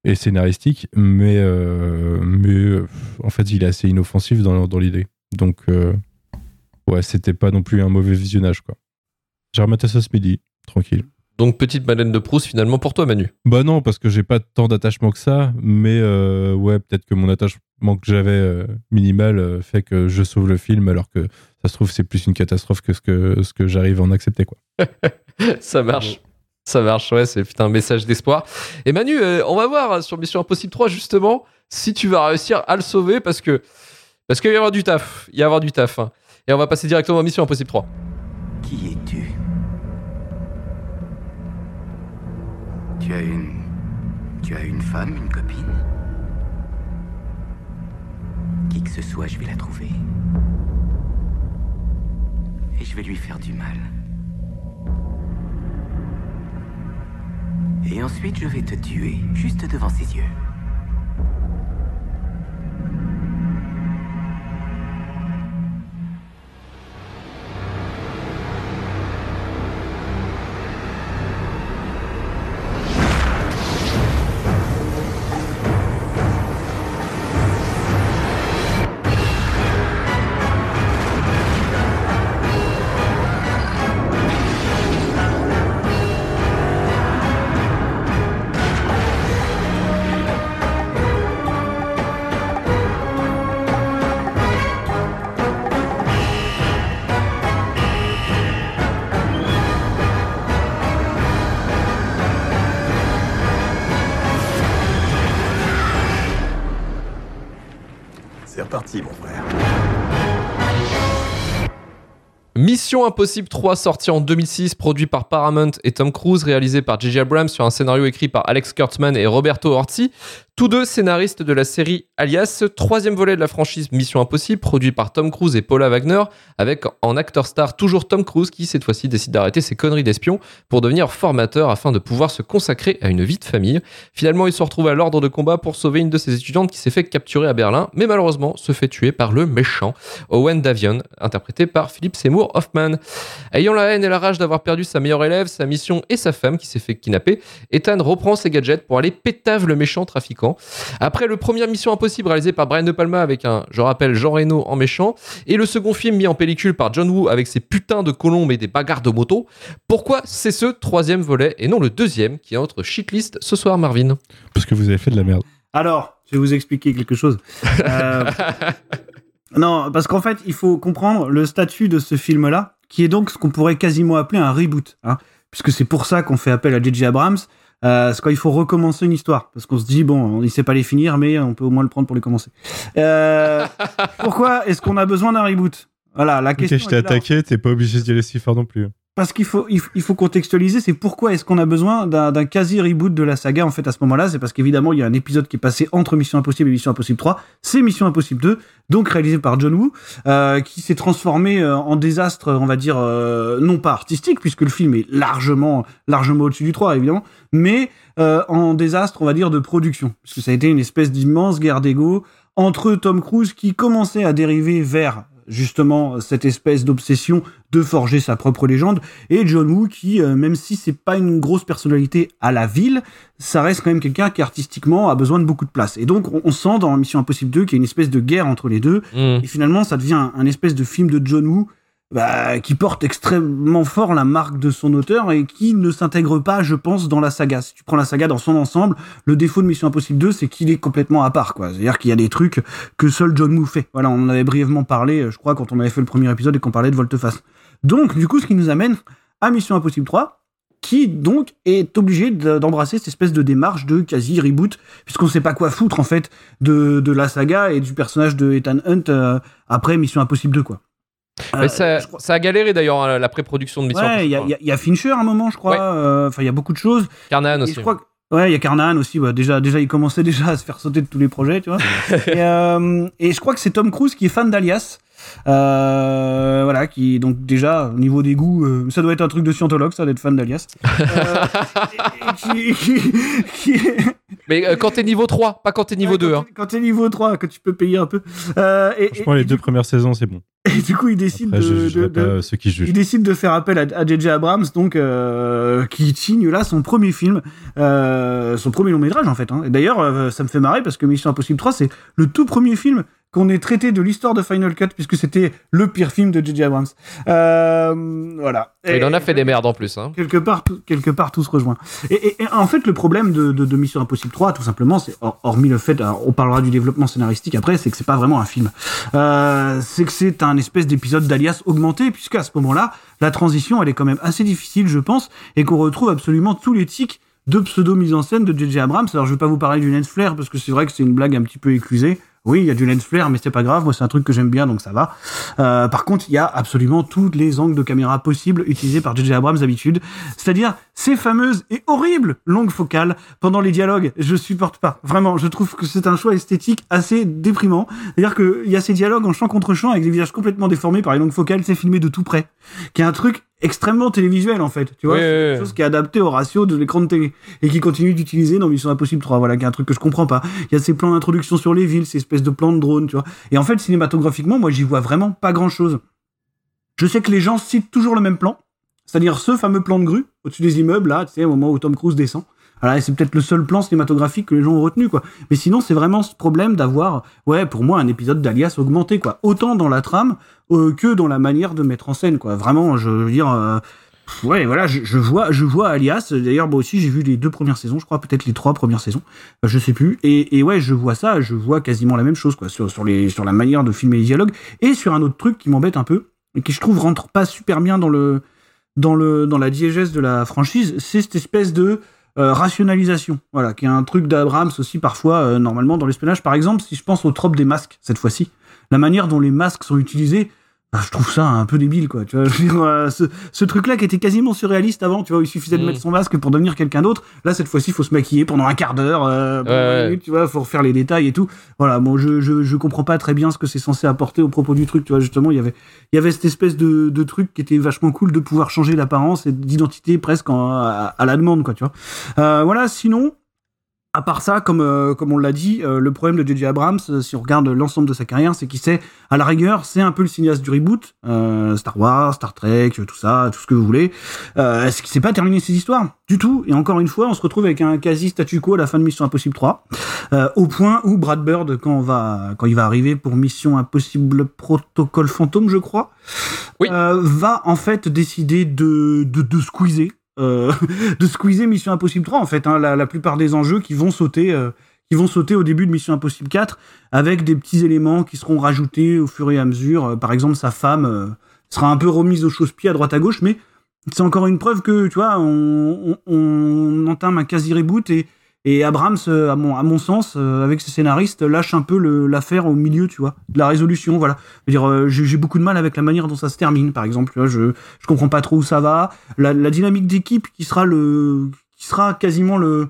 et scénaristiques, mais, euh, mais euh, en fait, il est assez inoffensif dans, dans l'idée. Donc, euh, ouais, c'était pas non plus un mauvais visionnage, quoi. J'ai rematé ça ce midi, tranquille. Donc, petite Madeleine de Proust finalement pour toi, Manu? Bah non, parce que j'ai pas tant d'attachement que ça, mais euh, ouais, peut-être que mon attachement que j'avais euh, minimal euh, fait que je sauve le film, alors que ça se trouve c'est plus une catastrophe que ce que, ce que j'arrive à en accepter quoi. Ça marche. Ça marche, ouais, c'est putain un message d'espoir. Et Manu, euh, on va voir sur Mission Impossible 3 justement si tu vas réussir à le sauver parce que parce qu'il va y avoir du taf, il va y avoir du taf. hein. Et on va passer directement à Mission Impossible 3. Qui es-tu? Tu as une. Tu as une femme, une copine? Qui que ce soit, je vais la trouver. Et je vais lui faire du mal. Et ensuite, je vais te tuer, juste devant ses yeux. Mission Impossible 3 sorti en 2006, produit par Paramount et Tom Cruise, réalisé par J.J. Abrams sur un scénario écrit par Alex Kurtzman et Roberto Orti, tous deux scénaristes de la série Alias, troisième volet de la franchise Mission Impossible, produit par Tom Cruise et Paula Wagner, avec en acteur star toujours Tom Cruise qui cette fois-ci décide d'arrêter ses conneries d'espion pour devenir formateur afin de pouvoir se consacrer à une vie de famille. Finalement, il se retrouve à l'ordre de combat pour sauver une de ses étudiantes qui s'est fait capturer à Berlin, mais malheureusement se fait tuer par le méchant Owen Davion, interprété par Philip Seymour Hoffman. Ayant la haine et la rage d'avoir perdu sa meilleure élève, sa mission et sa femme qui s'est fait kidnapper, Ethan reprend ses gadgets pour aller pétave le méchant trafiquant. Après le premier Mission Impossible réalisé par Brian De Palma avec un, je rappelle, Jean Reno en méchant, et le second film mis en pellicule par John Woo avec ses putains de colombes et des bagarres de moto, pourquoi c'est ce troisième volet et non le deuxième qui est notre shitlist ce soir, Marvin? Parce que vous avez fait de la merde. Alors, je vais vous expliquer quelque chose. Euh, non, parce qu'en fait, il faut comprendre le statut de ce film-là, qui est donc ce qu'on pourrait quasiment appeler un reboot, hein, puisque c'est pour ça qu'on fait appel à J.J. Abrams. Euh, c'est quand il faut recommencer une histoire, parce qu'on se dit bon, il sait pas les finir, mais on peut au moins le prendre pour les commencer. Euh, pourquoi est-ce qu'on a besoin d'un reboot? Voilà, la Ok, question. je t'ai attaqué, t'es pas obligé d'y aller si fort non plus. Parce qu'il faut, il faut, contextualiser, c'est pourquoi est-ce qu'on a besoin d'un quasi-reboot de la saga en fait à ce moment-là? C'est parce qu'évidemment il y a un épisode qui est passé entre Mission Impossible et Mission Impossible 3, c'est Mission Impossible 2, donc réalisé par John Woo, euh, qui s'est transformé euh, en désastre, on va dire, euh, non pas artistique, puisque le film est largement, largement au-dessus du 3 évidemment, mais en désastre, on va dire, de production, puisque ça a été une espèce d'immense guerre d'ego entre Tom Cruise qui commençait à dériver vers justement cette espèce d'obsession de forger sa propre légende. Et John Woo qui euh, même si c'est pas une grosse personnalité à la ville ça reste quand même quelqu'un qui artistiquement a besoin de beaucoup de place. Et donc on, sent dans Mission Impossible 2 qu'il y a une espèce de guerre entre les deux. Mm. et finalement ça devient un, un espèce de film de John Woo bah, qui porte extrêmement fort la marque de son auteur et qui ne s'intègre pas, je pense, dans la saga. Si tu prends la saga dans son ensemble, le défaut de Mission Impossible 2, c'est qu'il est complètement à part, quoi. C'est-à-dire qu'il y a des trucs que seul John Woo fait. Voilà, on en avait brièvement parlé, euh, je crois, quand on avait fait le premier épisode et qu'on parlait de Volteface. Donc, du coup, ce qui nous amène à Mission Impossible 3, qui donc est obligé de- d'embrasser cette espèce de démarche de quasi reboot, puisqu'on sait pas quoi foutre en fait de, de la saga et du personnage de Ethan Hunt euh, après Mission Impossible 2, quoi. Mais Euh, ça, ça a galéré d'ailleurs hein, la pré-production de Mission Ouais, il y, Impossible a- y y Fincher à un moment, je crois. Ouais. euh, Enfin, il y a beaucoup de choses. Carnahan aussi. je crois que Ouais, il y a Carnahan aussi. Bah, déjà, déjà, il commençait déjà à se faire sauter de tous les projets, tu vois. et, euh, et je crois que c'est Tom Cruise qui est fan d'Alias. Euh, voilà, qui donc déjà au niveau des goûts, euh, ça doit être un truc de scientologue, ça d'être fan d'Alias. Euh, et- et qui- qui- qui- Mais euh, quand t'es niveau 3, pas quand t'es niveau 2. Hein. quand t'es niveau 3, que tu peux payer un peu. Euh, et, Franchement, les deux premières saisons, c'est bon. Et du coup, il décide Après, de, jugerai de- de- pas ceux qui jugent. il décide de faire appel à, à J.J. Abrams, donc euh, qui signe là son premier film, euh, son premier long métrage en fait. hein. Et d'ailleurs, euh, ça me fait marrer parce que Mission Impossible 3, c'est le tout premier film qu'on ait traité de l'histoire de Final Cut puisque c'était le pire film de J.J. Abrams. Euh, voilà. Il en a fait des merdes en plus. Hein. Quelque part, tout, quelque part, tout se rejoint. Et, et- et en fait, le problème de, de, de Mission Impossible 3, tout simplement, c'est hor- hormis le fait, alors, on parlera du développement scénaristique après, c'est que c'est pas vraiment un film. Euh, c'est que c'est un espèce d'épisode d'Alias augmenté, puisque à ce moment-là, la transition, elle est quand même assez difficile, je pense, et qu'on retrouve absolument tous les tics de pseudo mise en scène de J.J. Abrams. Alors, je vais pas vous parler du lens flare parce que c'est vrai que c'est une blague un petit peu éclusée. Oui, il y a du lens flare, mais c'est pas grave. Moi, c'est un truc que j'aime bien, donc ça va. Euh, par contre, il y a absolument tous les angles de caméra possibles utilisés par J.J. Abrams d'habitude. C'est-à-dire ces fameuses et horribles longues focales pendant les dialogues. Je supporte pas. Vraiment, je trouve que c'est un choix esthétique assez déprimant. C'est-à-dire qu'il y a ces dialogues en champ contre champ avec des visages complètement déformés par les longues focales, c'est filmé de tout près. Qui est un truc extrêmement télévisuel en fait. Tu vois, c'est quelque ouais. chose qui est adapté au ratio de l'écran de télé et qui continue d'utiliser dans Mission Impossible 3. Voilà, qui est un truc que je comprends pas. Il y a ces plans d'introduction sur les villes, ces espèces de plans de drone, tu vois. Et en fait, cinématographiquement, moi, j'y vois vraiment pas grand chose. Je sais que les gens citent toujours le même plan, c'est-à-dire ce fameux plan de grue au-dessus des immeubles, là, tu sais, au moment où Tom Cruise descend. Et c'est peut-être le seul plan cinématographique que les gens ont retenu, quoi. Mais sinon, c'est vraiment ce problème d'avoir, ouais, pour moi, un épisode d'Alias augmenté, quoi. Autant dans la trame euh, que dans la manière de mettre en scène, quoi. Vraiment, je veux dire. euh, Ouais, voilà, je, vois, je vois Alias. D'ailleurs, moi aussi, j'ai vu les deux premières saisons, je crois, peut-être les trois premières saisons, Euh, je sais plus. Et, et ouais, je vois ça, je vois quasiment la même chose, quoi, sur, sur les, sur la manière de filmer les dialogues et sur un autre truc qui m'embête un peu et qui je trouve rentre pas super bien dans le, dans le, dans la diégèse de la franchise, c'est cette espèce de euh, rationalisation, voilà, qui est un truc d'Abrams aussi parfois, euh, normalement dans l'espionnage. Par exemple, si je pense au trope des masques cette fois-ci, la manière dont les masques sont utilisés. Bah, je trouve ça un peu débile, quoi. Tu vois, je veux dire, euh, ce, ce truc-là qui était quasiment surréaliste avant, tu vois, où il suffisait de Mm. mettre son masque pour devenir quelqu'un d'autre. Là, cette fois-ci, il faut se maquiller pendant un quart d'heure, euh, Ouais, ouais. tu vois, faut refaire les détails et tout. Voilà, bon, je, je, je comprends pas très bien ce que c'est censé apporter au propos du truc, tu vois, justement, il y avait, il y avait cette espèce de, de truc qui était vachement cool de pouvoir changer l'apparence et d'identité presque en- à, à la demande, quoi, tu vois. Euh, voilà, sinon, à part ça, comme, euh, comme on l'a dit, euh, le problème de J.J. Abrams, euh, si on regarde l'ensemble de sa carrière, c'est qu'il sait, à la rigueur, c'est un peu le cinéaste du reboot, euh, Star Wars, Star Trek, tout ça, tout ce que vous voulez. Euh, Est-ce qu'il sait pas terminer ses histoires? Du tout. Et encore une fois, on se retrouve avec un quasi statu quo à la fin de Mission Impossible 3, euh, au point où Brad Bird, quand, on va, quand il va arriver pour Mission Impossible Protocole Fantôme, je crois, Oui. euh, va en fait décider de, de, de squeezer euh, de squeezer Mission Impossible 3 en fait hein, la, la plupart des enjeux qui vont sauter euh, qui vont sauter au début de Mission Impossible 4 avec des petits éléments qui seront rajoutés au fur et à mesure. Euh, par exemple sa femme sera un peu remise au chausse-pied à droite à gauche mais c'est encore une preuve que tu vois on, on, on entame un quasi reboot et et Abrams, euh, à mon, à mon sens, euh, avec ses scénaristes, lâche un peu l'affaire au milieu, tu vois, de la résolution, voilà. Je veux dire, euh, j'ai beaucoup de mal avec la manière dont ça se termine, par exemple. Tu vois, je, je comprends pas trop où ça va. La, la dynamique d'équipe qui sera le, qui sera quasiment le,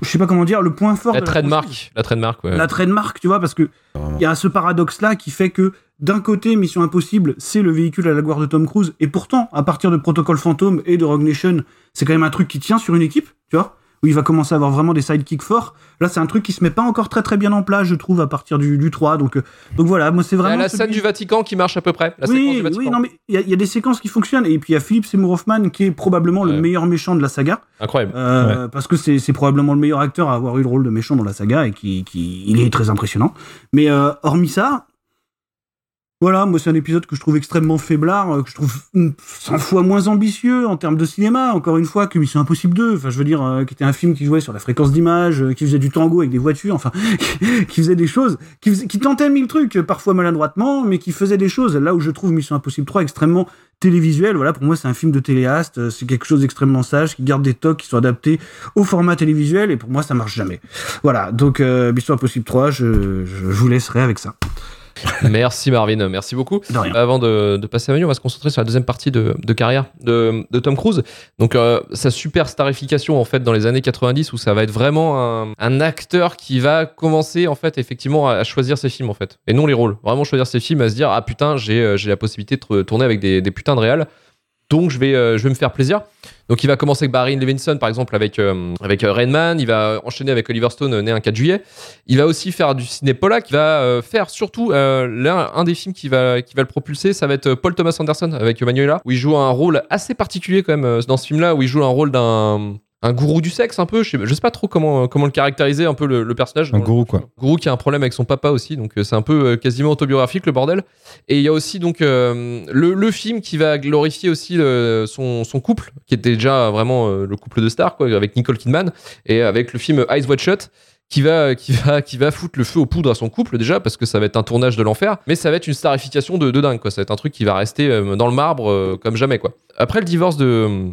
je sais pas comment dire, le point fort. La de la trademark. La trademark, ouais. la trademark, tu vois, parce que il y a ce paradoxe-là qui fait que d'un côté, Mission Impossible, c'est le véhicule à la gloire de Tom Cruise, et pourtant, à partir de Protocol Phantom et de Rogue Nation, c'est quand même un truc qui tient sur une équipe, tu vois, où il va commencer à avoir vraiment des sidekicks forts. Là, c'est un truc qui se met pas encore très très bien en place, je trouve, à partir du, du 3. Donc, euh, donc voilà, moi, c'est Il y vraiment. a la celui- scène du Vatican qui marche à peu près. La séquence oui, du Vatican. oui, non, mais il y, a- il y a des séquences qui fonctionnent. Et puis il y a Philippe Seymour Hoffman qui est probablement Ouais. le meilleur méchant de la saga. Incroyable. Euh, Parce que c'est c'est probablement le meilleur acteur à avoir eu le rôle de méchant dans la saga et qui, qui il est très impressionnant. Mais euh, hormis ça, voilà, moi c'est un épisode que je trouve extrêmement faiblard, euh, que je trouve mm, 100 fois moins ambitieux en termes de cinéma, encore une fois, que Mission Impossible 2. Enfin, je veux dire, euh, qui était un film qui jouait sur la fréquence d'image, euh, qui faisait du tango avec des voitures, enfin, qui faisait des choses, qui, faisait- qui tentait mille trucs, euh, parfois maladroitement, mais qui faisait des choses. Là où je trouve Mission Impossible 3 extrêmement télévisuel, voilà, pour moi c'est un film de téléaste, c'est quelque chose d'extrêmement sage, qui garde des tocs qui sont adaptés au format télévisuel, et pour moi ça marche jamais. Voilà, donc euh, Mission Impossible 3, je, je, je vous laisserai avec ça. Merci Marvin, merci beaucoup. Avant de, de passer à Manu, on va se concentrer sur la deuxième partie de, de carrière de, de Tom Cruise. Donc euh, sa superstarification en fait dans les années 90 où ça va être vraiment un, un acteur qui va commencer en fait effectivement à, choisir ses films en fait et non les rôles. Vraiment choisir ses films, à se dire ah putain j'ai euh, la possibilité de tourner avec des, des putains de réals. Donc je vais, euh, je vais me faire plaisir. Donc il va commencer avec Barry Levinson par exemple avec, euh, avec euh, Rain Man, il va enchaîner avec Oliver Stone né un 4 juillet. Il va aussi faire du ciné Pollack, il va euh, faire surtout l'un un des films qui va, qui va le propulser, ça va être Paul Thomas Anderson avec Manuela, où il joue un rôle assez particulier quand même dans ce film-là, où il joue un rôle d'un un gourou du sexe un peu, je sais, je sais pas trop comment, comment le caractériser un peu le, le personnage. Un gourou, quoi. Gourou qui a un problème avec son papa aussi, donc euh, c'est un peu euh, quasiment autobiographique le bordel. Et il y a aussi donc euh, le, le film qui va glorifier aussi son, son couple, qui était déjà vraiment euh, le couple de stars, quoi, avec Nicole Kidman, et avec le film Eyes Wide Shut qui va, qui, va, qui va foutre le feu aux poudres à son couple déjà parce que ça va être un tournage de l'enfer mais ça va être une starification de, de dingue quoi ça va être un truc qui va rester euh, dans le marbre euh, comme jamais quoi après le divorce de,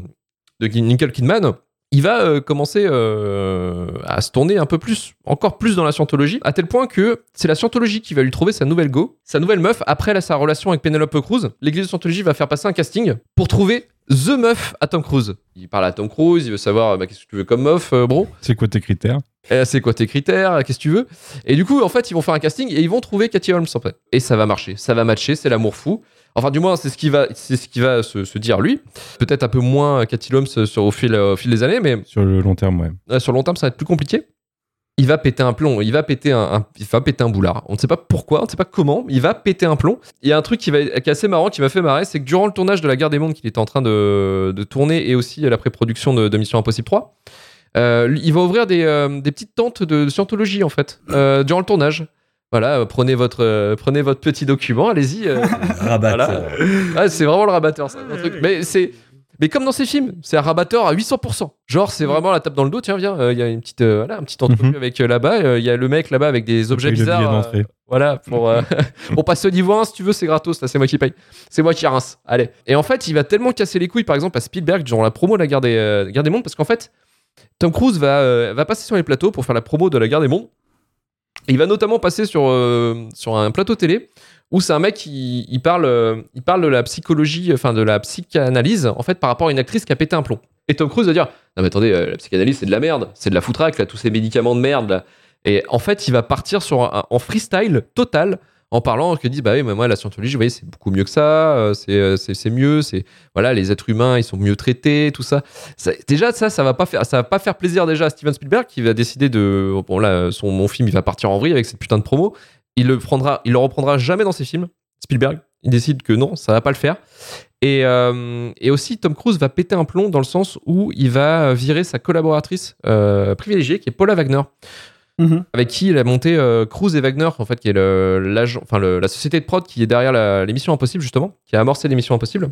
de Nicole Kidman il va euh, commencer euh, à se tourner un peu plus, encore plus dans la scientologie, à tel point que c'est la scientologie qui va lui trouver sa nouvelle go, sa nouvelle meuf, après sa relation avec Penelope Cruz. L'église de scientologie va faire passer un casting pour trouver The Meuf à Tom Cruise. Il parle à Tom Cruise, il veut savoir bah, qu'est-ce que tu veux comme meuf, euh, bro? C'est quoi tes critères? C'est quoi tes critères? Qu'est-ce que tu veux? Et du coup, en fait, ils vont faire un casting et ils vont trouver Cathy Holmes en fait. Et ça va marcher, ça va matcher, c'est l'amour fou. Enfin, du moins, c'est ce qui va, c'est ce qui va se, se dire lui. Peut-être un peu moins Cathy Holmes sur, au, fil, au fil des années, mais Sur le long terme, ouais. sur le long terme, ça va être plus compliqué. Il va péter un plomb, il va péter un, un- il va péter un boulard. On ne sait pas pourquoi, on ne sait pas comment, il va péter un plomb. Il y a un truc qui, va, qui est assez marrant, qui m'a fait marrer, c'est que durant le tournage de La Guerre des Mondes qu'il était en train de, de tourner et aussi la pré-production de, de Mission Impossible 3, euh, il va ouvrir des, euh, des petites tentes de scientologie en fait, euh, durant le tournage. Voilà, euh, prenez votre, euh, prenez votre petit document, allez-y. euh, Rabatteur. ah, c'est vraiment le rabatteur, ça. un truc. Mais c'est. Mais comme dans ces films, c'est un rabatteur à 800%. Genre, c'est vraiment la tape dans le dos. Tiens, viens, euh, il y a une petite, euh, voilà, un petit entrevue Mhm. avec euh, là-bas. euh, Il y a le mec là-bas avec des objets bizarres. euh, voilà, pour, euh, pour passer au niveau 1, si tu veux, c'est gratos. Là, c'est moi qui paye. C'est moi qui rince. Allez. Et en fait, il va tellement casser les couilles, par exemple, à Spielberg, durant la promo de la guerre des, euh, guerre des mondes, parce qu'en fait, Tom Cruise va, euh, va passer sur les plateaux pour faire la promo de la guerre des mondes. Il va notamment passer sur, euh, sur un plateau télé où c'est un mec qui parle, euh, il parle de la psychologie, enfin de la psychanalyse, en fait, par rapport à une actrice qui a pété un plomb. Et Tom Cruise va dire Non, mais attendez, la psychanalyse, c'est de la merde, c'est de la foutraque, là, tous ces médicaments de merde. Et en fait, il va partir sur un- en freestyle total en parlant que dit bah oui moi la scientologie vous voyez c'est beaucoup mieux que ça euh, c'est euh, c'est mieux c'est voilà les êtres humains ils sont mieux traités tout ça, déjà ça ça va pas faire ça va pas faire plaisir déjà à Steven Spielberg qui va décider de bon là son mon film il va partir en vrille avec cette putain de promo. Il le prendra il le reprendra jamais dans ses films Spielberg. Il décide que non ça va pas le faire. Et, euh, et aussi Tom Cruise va péter un plomb dans le sens où il va virer sa collaboratrice privilégiée qui est Paula Wagner Mhm. avec qui il a monté euh, Cruise et Wagner, en fait, qui est le- la société de prod qui est derrière l'émission Impossible justement, qui a amorcé l'émission Impossible.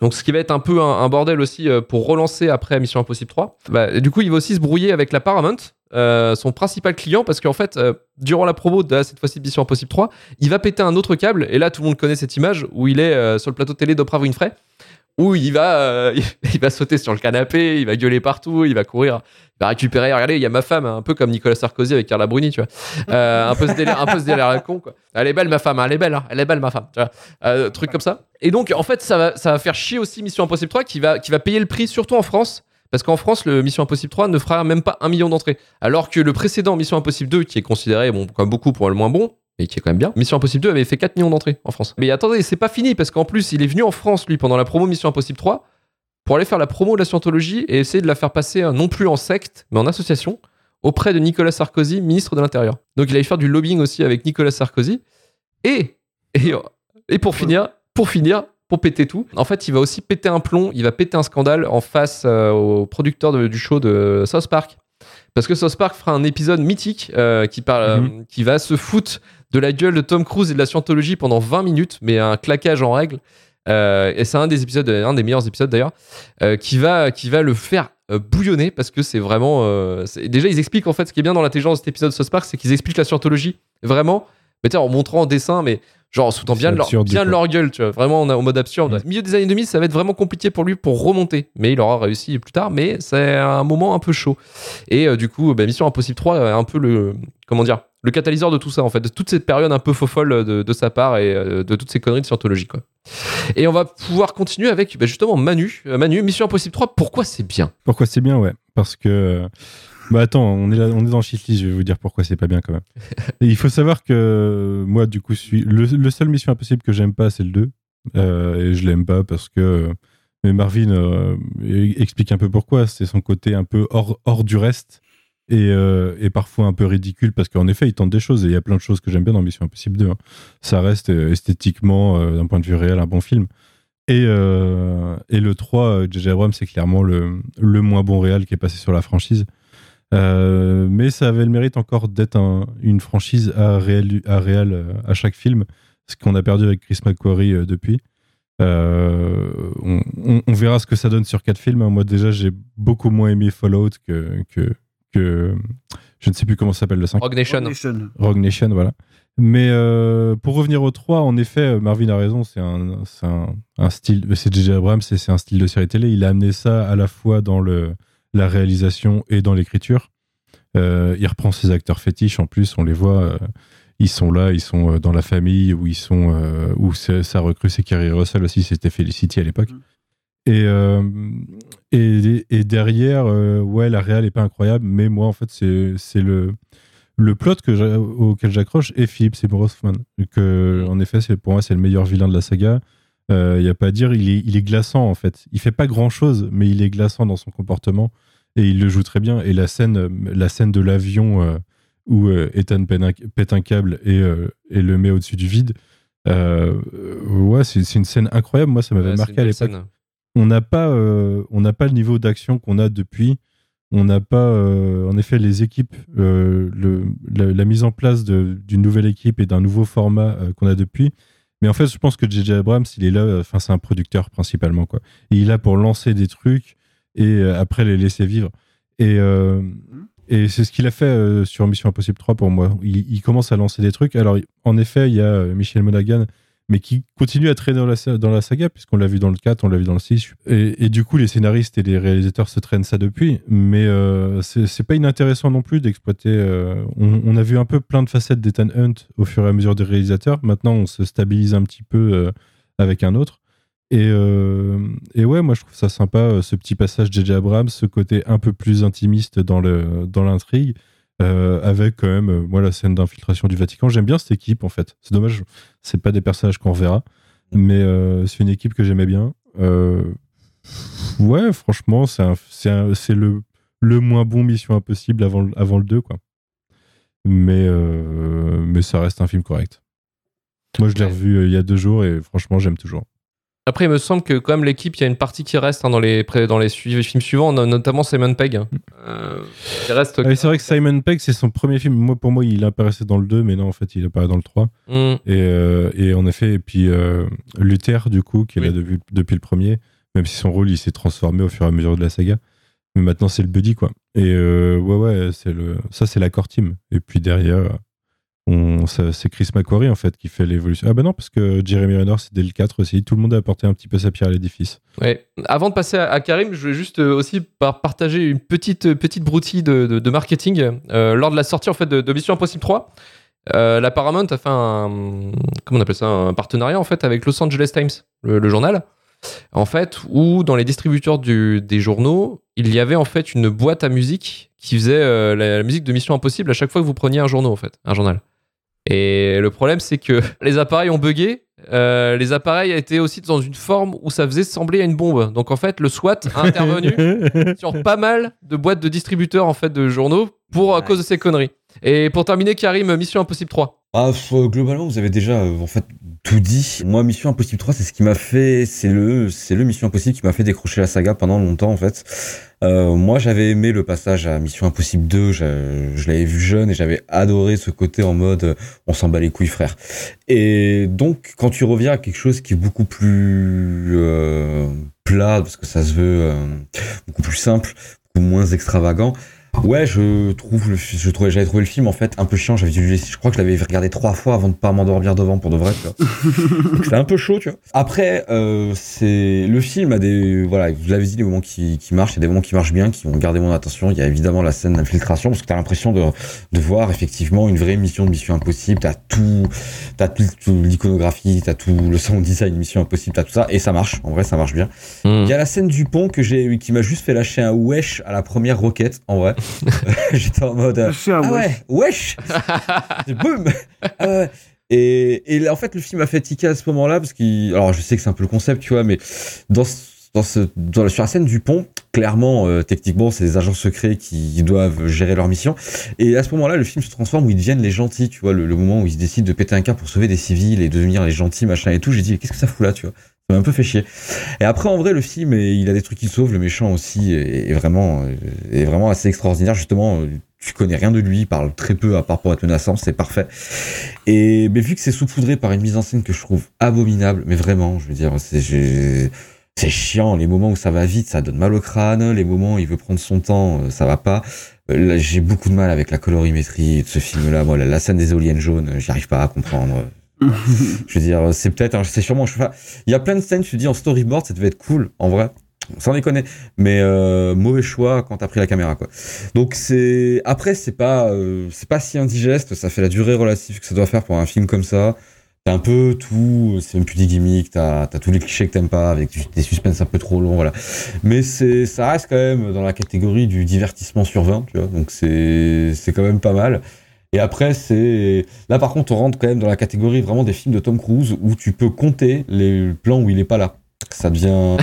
Donc ce qui va être un peu un, bordel aussi euh, pour relancer après Mission Impossible 3. Bah, du coup, il va aussi se brouiller avec la Paramount, euh, son principal client, parce qu'en fait, durant la promo de cette fois-ci Mission Impossible 3, il va péter un autre câble. Et là, tout le monde connaît cette image où il est sur le plateau télé d'Oprah Winfrey où il va, euh, il va sauter sur le canapé, il va gueuler partout, il va courir, il va récupérer. Regardez, il y a ma femme, hein, un peu comme Nicolas Sarkozy avec Carla Bruni, tu vois. Euh, un peu ce délire, un peu con, quoi. Elle est belle, ma femme, hein, elle est belle, hein, elle est belle, ma femme, tu vois. Euh, truc comme ça. Et donc, en fait, ça va, ça va faire chier aussi Mission Impossible 3 qui va, qui va payer le prix, surtout en France. Parce qu'en France, le Mission Impossible 3 ne fera même pas un million d'entrées. Alors que le précédent Mission Impossible 2, qui est considéré, bon, comme beaucoup pour le moins bon, mais qui est quand même bien. Mission Impossible 2 avait fait 4 millions d'entrées en France. Mais attendez, c'est pas fini parce qu'en plus, il est venu en France, lui, pendant la promo Mission Impossible 3, pour aller faire la promo de la scientologie et essayer de la faire passer euh, non plus en secte, mais en association, auprès de Nicolas Sarkozy, ministre de l'Intérieur. Donc il allait faire du lobbying aussi avec Nicolas Sarkozy. Et, et, et pour finir, pour finir, pour péter tout, en fait, il va aussi péter un plomb, il va péter un scandale en face euh, au producteur du show de South Park. Parce que South Park fera un épisode mythique euh, qui, parle, euh, qui va se foutre de la gueule de Tom Cruise et de la scientologie pendant 20 minutes, mais un claquage en règle. Euh, et c'est un des épisodes, un des meilleurs épisodes d'ailleurs, euh, qui, va, qui va le faire euh, bouillonner parce que c'est vraiment. euh, déjà, ils expliquent en fait ce qui est bien dans l'intelligence de cet épisode de South Park, c'est qu'ils expliquent la scientologie vraiment, mais en montrant en dessin, mais genre en foutant bien, de leur, bien de leur gueule, tu vois. Vraiment, on a au mode absurde. Au milieu des années 2000, ça va être vraiment compliqué pour lui pour remonter, mais il aura réussi plus tard, mais c'est un moment un peu chaud. Et du coup, bah, Mission Impossible 3 est un peu le. Comment dire le catalyseur de tout ça en fait, de toute cette période un peu faux folle de, de sa part et euh, de toutes ces conneries de scientologie quoi. Et on va pouvoir continuer avec bah, justement Manu. Euh, Manu, Mission Impossible 3, pourquoi c'est bien? Pourquoi c'est bien, ouais. Parce que. Bah attends, on est, là, on est dans shitlist, je vais vous dire pourquoi c'est pas bien quand même. Et il faut savoir que moi, du coup, suis, le, le seul Mission Impossible que j'aime pas, c'est le 2. Euh, et je l'aime pas parce que. Mais Marvin euh, explique un peu pourquoi. C'est son côté un peu hors, hors du reste et, euh, et, parfois un peu ridicule parce qu'en effet, il tente des choses et il y a plein de choses que j'aime bien dans Mission Impossible 2. Hein. Ça reste euh, esthétiquement, euh, d'un point de vue réel, un bon film. Et, et le 3, J.J. Abrams, c'est clairement le, le moins bon réel qui est passé sur la franchise. Mais ça avait le mérite encore d'être un, une franchise à réel, à réel à chaque film, ce qu'on a perdu avec Chris McQuarrie depuis. On, verra ce que ça donne sur quatre films. Moi déjà, j'ai beaucoup moins aimé Fallout que, que je ne sais plus comment ça s'appelle le 5. Rogue Nation. Rogue Nation. Rogue Nation, voilà. Mais euh, pour revenir au 3, en effet, Marvin a raison, c'est un, un, un, style, c'est J.J. Abrams, c'est un style de série télé. Il a amené ça à la fois dans le, la réalisation et dans l'écriture. Euh, il reprend ses acteurs fétiches, en plus, on les voit, euh, ils sont là, ils sont euh, dans la famille, où ils sont, euh, où sa recrue, c'est Kerry Russell aussi, c'était Felicity à l'époque. Et, euh, et, et, derrière, ouais, la réal est pas incroyable, mais moi, en fait, c'est le le plot que auquel j'accroche est Philip Seymour Hoffman. Que, en effet, pour moi, c'est le meilleur vilain de la saga. Il euh, n'y a pas à dire, il est, il est glaçant en fait. Il fait pas grand chose, mais il est glaçant dans son comportement et il le joue très bien. Et la scène, la scène de l'avion euh, où euh, Ethan pète un, câble et, et, le met au-dessus du vide, ouais, c'est une scène incroyable. Moi, ça m'avait ouais, marqué à l'époque. On n'a pas, n'a pas le niveau d'action qu'on a depuis on n'a pas, euh, en effet, les équipes, euh, le, la, mise en place d'une nouvelle équipe et d'un nouveau format euh, qu'on a depuis. Mais en fait, je pense que JJ Abrams, il est là, enfin, c'est un producteur principalement, quoi. Il est là pour lancer des trucs et après les laisser vivre. Et, et c'est ce qu'il a fait sur Mission Impossible 3 pour moi. Il, il, commence à lancer des trucs. Alors, en effet, il y a Michel Monaghan mais qui continue à traîner dans la, saga, puisqu'on l'a vu dans le 4, on l'a vu dans le 6. Et, du coup, les scénaristes et les réalisateurs se traînent ça depuis. Mais euh, c'est pas inintéressant non plus d'exploiter. Euh, on, a vu un peu plein de facettes d'Ethan Hunt au fur et à mesure des réalisateurs. Maintenant, on se stabilise un petit peu euh, avec un autre. Et, euh, et, ouais, moi je trouve ça sympa, ce petit passage JJ Abrams, ce côté un peu plus intimiste dans l'intrigue. Avec quand même euh, moi la scène d'infiltration du Vatican. J'aime bien cette équipe en fait. C'est dommage, c'est pas des personnages qu'on reverra, mais euh, c'est une équipe que j'aimais bien. Euh, ouais, franchement, c'est le, le moins bon Mission Impossible avant, avant le 2 quoi. Mais euh, mais ça reste un film correct. Moi, je l'ai revu il y a deux jours et franchement, j'aime toujours. Après, il me semble que quand même l'équipe, il y a une partie qui reste hein, dans les dans les films suivants, notamment Simon Pegg. Euh, qui reste. Ah oui, c'est vrai que Simon Pegg, c'est son premier film. Moi, pour moi, il apparaissait dans le 2, mais non, en fait, il apparaît dans le 3. Mm. Et, euh, et, en effet, et puis euh, Luther, du coup, qui est oui. là depuis, depuis, le premier, même si son rôle, il s'est transformé au fur et à mesure de la saga. Mais maintenant, c'est le buddy, quoi. Et euh, ouais, ouais, c'est le, ça, c'est la core team. Et puis derrière, c'est Chris McQuarrie en fait qui fait l'évolution. Ah bah non, parce que Jeremy Renner c'est dès le 4 aussi. Tout le monde a apporté un petit peu sa pierre à l'édifice. Ouais. Avant de passer à, à, Karim, je vais juste euh, aussi par partager une petite, petite broutille de, marketing. Euh, lors de la sortie en fait de, Mission Impossible 3, euh, la Paramount a fait un, comment on appelle ça, un partenariat en fait avec Los Angeles Times, le, journal. En fait, où dans les distributeurs du, des journaux, il y avait en fait une boîte à musique qui faisait euh, la, la musique de Mission Impossible à chaque fois que vous preniez un journal en fait, un journal. Et le problème, c'est que les appareils ont bugué. Euh, les appareils étaient aussi dans une forme où ça faisait sembler à une bombe. Donc en fait, le SWAT a intervenu sur pas mal de boîtes de distributeurs en fait de journaux pour à cause de ces conneries. Et pour terminer, Karim, Mission Impossible 3. Ah, globalement, vous avez déjà euh, en fait tout dit. Moi, Mission Impossible 3, c'est ce qui m'a fait, c'est le, c'est le Mission Impossible qui m'a fait décrocher la saga pendant longtemps en fait. Euh, moi, j'avais aimé le passage à Mission Impossible 2. Je, je l'avais vu jeune et j'avais adoré ce côté en mode euh, on s'en bat les couilles, frère. Et donc, quand tu reviens à quelque chose qui est beaucoup plus euh, plat, parce que ça se veut euh, beaucoup plus simple, beaucoup moins extravagant. Ouais, je trouve, le, je trouvais, j'avais trouvé le film en fait un peu chiant. J'avais je crois que je l'avais regardé trois fois avant de pas m'endormir devant pour de vrai. Tu vois. Donc, C'était un peu chaud, tu vois. Après, euh, c'est le film a des, voilà, vous l'avez dit, des moments qui, qui marchent, il y a des moments qui marchent bien, qui ont gardé mon attention. Il y a évidemment la scène d'infiltration parce que t'as l'impression de, de voir effectivement une vraie mission de Mission Impossible. T'as tout, t'as tout, tout l'iconographie, t'as tout le sound design de Mission Impossible, t'as tout ça et ça marche. En vrai, ça marche bien. Hmm. Il y a la scène du pont que j'ai, qui m'a juste fait lâcher un wesh à la première roquette. En vrai, j'étais en mode. euh, ah wesh. ouais, wesh Boum Ah. Et, et là, en fait, le film a fait tiquer à ce moment-là, parce qu'il. Alors, je sais que c'est un peu le concept, tu vois, mais dans, dans ce, dans, sur la scène du pont, clairement, euh, techniquement, c'est des agents secrets qui doivent gérer leur mission. Et à ce moment-là, le film se transforme où ils deviennent les gentils, tu vois, le, le moment où ils décident de péter un câble pour sauver des civils et devenir les gentils, machin et tout. J'ai dit, qu'est-ce que ça fout là, tu vois? Un peu fait chier. Et après, en vrai, le film, il a des trucs qu'il sauve, le méchant aussi, est, vraiment, euh, est vraiment assez extraordinaire. Justement, euh, tu connais rien de lui, il parle très peu à part pour être menaçant, c'est parfait. Et mais vu que c'est saupoudré par une mise en scène que je trouve abominable, mais vraiment, je veux dire, c'est chiant. Les moments où ça va vite, ça donne mal au crâne. Les moments où il veut prendre son temps, euh, ça va pas. J'ai beaucoup de mal avec la colorimétrie de ce film-là. Moi, la, scène des éoliennes jaunes, euh, j'y arrive pas à comprendre. je veux dire, c'est peut-être, c'est sûrement. Il y a plein de scènes, tu te dis en storyboard, ça devait être cool, en vrai. Sans déconner. Mais euh, mauvais choix quand t'as pris la caméra, quoi. Donc c'est après c'est pas euh, c'est pas si indigeste. Ça fait la durée relative que ça doit faire pour un film comme ça. T'as un peu tout, c'est même plus des gimmicks, t'as as tous les clichés que t'aimes pas, avec des suspens un peu trop longs, voilà. Mais c'est ça reste quand même dans la catégorie du divertissement sur 20, tu vois. Donc c'est quand même pas mal. Et après, c'est. Là, par contre, on rentre quand même dans la catégorie vraiment des films de Tom Cruise où tu peux compter les plans où il est pas là. Ça devient.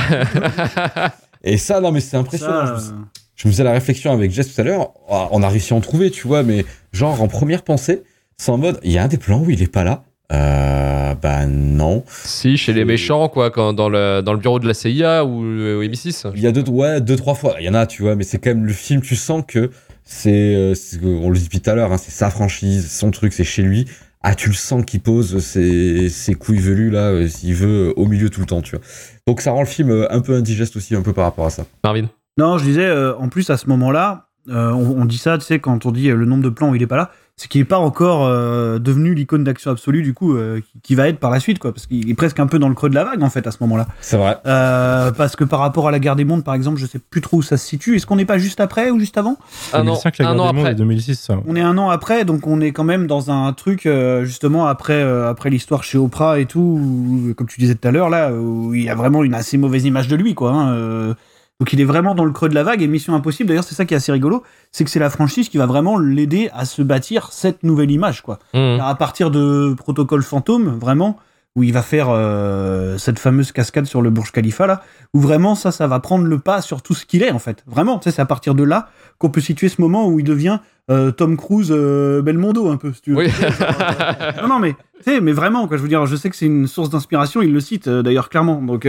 Et ça, non, mais c'est impressionnant. Ça, Je me- je me faisais la réflexion avec Jess tout à l'heure. Ah, On a réussi à en trouver, tu vois, mais genre en première pensée, c'est en mode, il y a un des plans où il est pas là. Euh, bah non. Si, chez les méchants, quoi, quand, dans, le, dans le bureau de la CIA ou euh, au MI6. Il y a deux, ouais, deux, trois fois. Il y en a, tu vois, mais c'est quand même le film, tu sens que c'est, euh, c'est- on le dit depuis tout à l'heure, hein, c'est sa franchise, son truc, c'est chez lui. Ah, tu le sens qu'il pose ses, ses couilles velues, là, euh, s'il veut, euh, au milieu tout le temps, tu vois. Donc ça rend le film euh, un peu indigeste aussi, un peu par rapport à ça. Marvin? Non, je disais, euh, en plus, à ce moment-là, euh, on, on dit ça, tu sais, quand on dit euh, le nombre de plans où il est pas là, c'est qu'il est pas encore euh, devenu l'icône d'action absolue, du coup, euh, qui, qui va être par la suite, quoi, parce qu'il est presque un peu dans le creux de la vague, en fait, à ce moment-là. C'est vrai. Euh, parce que par rapport à la guerre des mondes, par exemple, je sais plus trop où ça se situe. Est-ce qu'on n'est pas juste après ou juste avant? Un an, 2005, la un guerre an des mondes après. et 2006, ça. On est un an après, donc on est quand même dans un truc euh, justement après euh, après l'histoire chez Oprah et tout, où, comme tu disais tout à l'heure là, où il y a vraiment une assez mauvaise image de lui quoi. hein, euh. Donc il est vraiment dans le creux de la vague et Mission Impossible. D'ailleurs c'est ça qui est assez rigolo, c'est que c'est la franchise qui va vraiment l'aider à se bâtir cette nouvelle image quoi. Mmh. Car à partir de Protocole Fantôme vraiment où il va faire euh, cette fameuse cascade sur le Burj Khalifa là, où vraiment ça ça va prendre le pas sur tout ce qu'il est en fait. Vraiment, c'est à partir de là qu'on peut situer ce moment où il devient euh, Tom Cruise euh, Belmondo un peu si tu veux. Oui. non non mais mais vraiment quoi je veux dire je sais que c'est une source d'inspiration il le cite euh, d'ailleurs clairement donc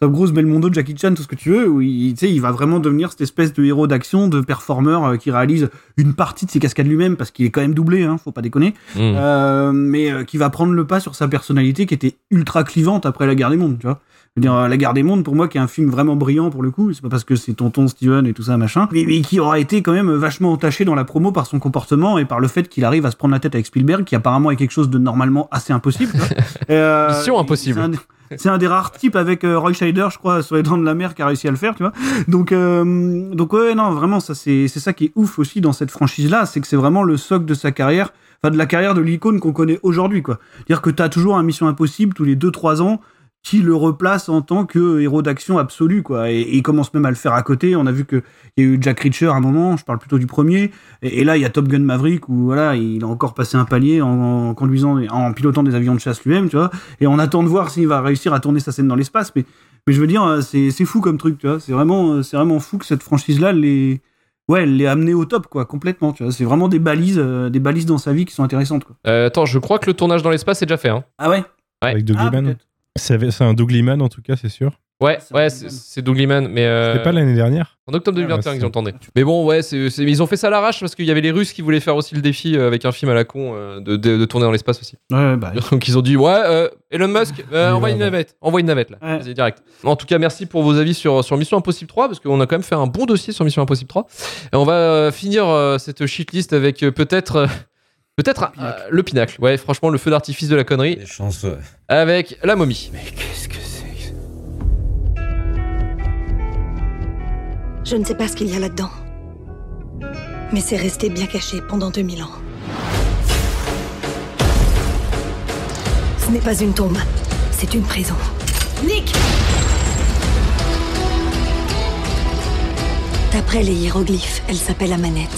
Tom Cruise Belmondo Jackie Chan tout ce que tu veux où il tu sais il va vraiment devenir cette espèce de héros d'action de performeur qui réalise une partie de ses cascades lui-même parce qu'il est quand même doublé hein faut pas déconner euh, mais qui va prendre le pas sur sa personnalité qui était ultra clivante après la guerre des mondes tu vois je veux dire, euh, La Guerre des Mondes, pour moi, qui est un film vraiment brillant pour le coup, c'est pas parce que c'est tonton Steven et tout ça, machin, mais, mais qui aura été quand même vachement entaché dans la promo par son comportement et par le fait qu'il arrive à se prendre la tête avec Spielberg, qui apparemment est quelque chose de normalement assez impossible. Euh, Mission impossible. c'est un- des rares types avec euh, Roy Scheider, je crois, sur les dents de la mer, qui a réussi à le faire, tu vois. Donc, euh, donc ouais, non, vraiment, ça c'est c'est ça qui est ouf aussi dans cette franchise-là, c'est que c'est vraiment le socle de sa carrière, enfin de la carrière de l'icône qu'on connaît aujourd'hui, quoi. Dire que t'as toujours un Mission Impossible tous les 2-3 ans qui le replace en tant que héros d'action absolu, quoi. Et, et il commence même à le faire à côté. On a vu que il y a eu Jack Reacher à un moment, je parle plutôt du premier. Et, et là, il y a Top Gun Maverick où voilà, il a encore passé un palier en, en conduisant, en pilotant des avions de chasse lui-même, tu vois. Et on attend de voir s'il va réussir à tourner sa scène dans l'espace. Mais, mais je veux dire, euh, c'est c'est fou comme truc, tu vois. C'est vraiment, euh, c'est vraiment fou que cette franchise-là les Ouais, elle l'est amenée au top, quoi, complètement. Tu vois, c'est vraiment des balises, euh, des balises dans sa vie qui sont intéressantes, quoi. Euh, attends, je crois que le tournage dans l'espace est déjà fait. Hein. Ah ouais? Ouais. Avec Doug Ah. C'est c'est un Doug Liman, en tout cas, c'est sûr. Ouais, ouais, c'est c'est Doug Liman, mais. euh, C'était pas l'année dernière En octobre Ah, 2021 ouais, qu'ils entendaient. Mais bon, ouais, c'est, c'est- ils ont fait ça à l'arrache parce qu'il y avait les Russes qui voulaient faire aussi le défi euh, avec un film à la con euh, de, de- de tourner dans l'espace aussi. Ouais, bah. Donc ils ont dit ouais, euh, Elon Musk, euh, envoie une vraiment. navette, envoie une navette là, Ouais. Vas-y, direct. En tout cas, merci pour vos avis sur, sur Mission Impossible 3 parce qu'on a quand même fait un bon dossier sur Mission Impossible 3. Et on va finir euh, cette shitlist avec euh, peut-être. euh, euh, le pinacle, ouais, franchement, le feu d'artifice de la connerie, Des chances, ouais. avec la momie. Qu'est-ce que c'est Je ne sais pas ce qu'il y a là-dedans. Mais c'est resté bien caché pendant 2000 ans. Ce n'est pas une tombe, c'est une prison. Nick D'après les hiéroglyphes, elle s'appelle Amanette.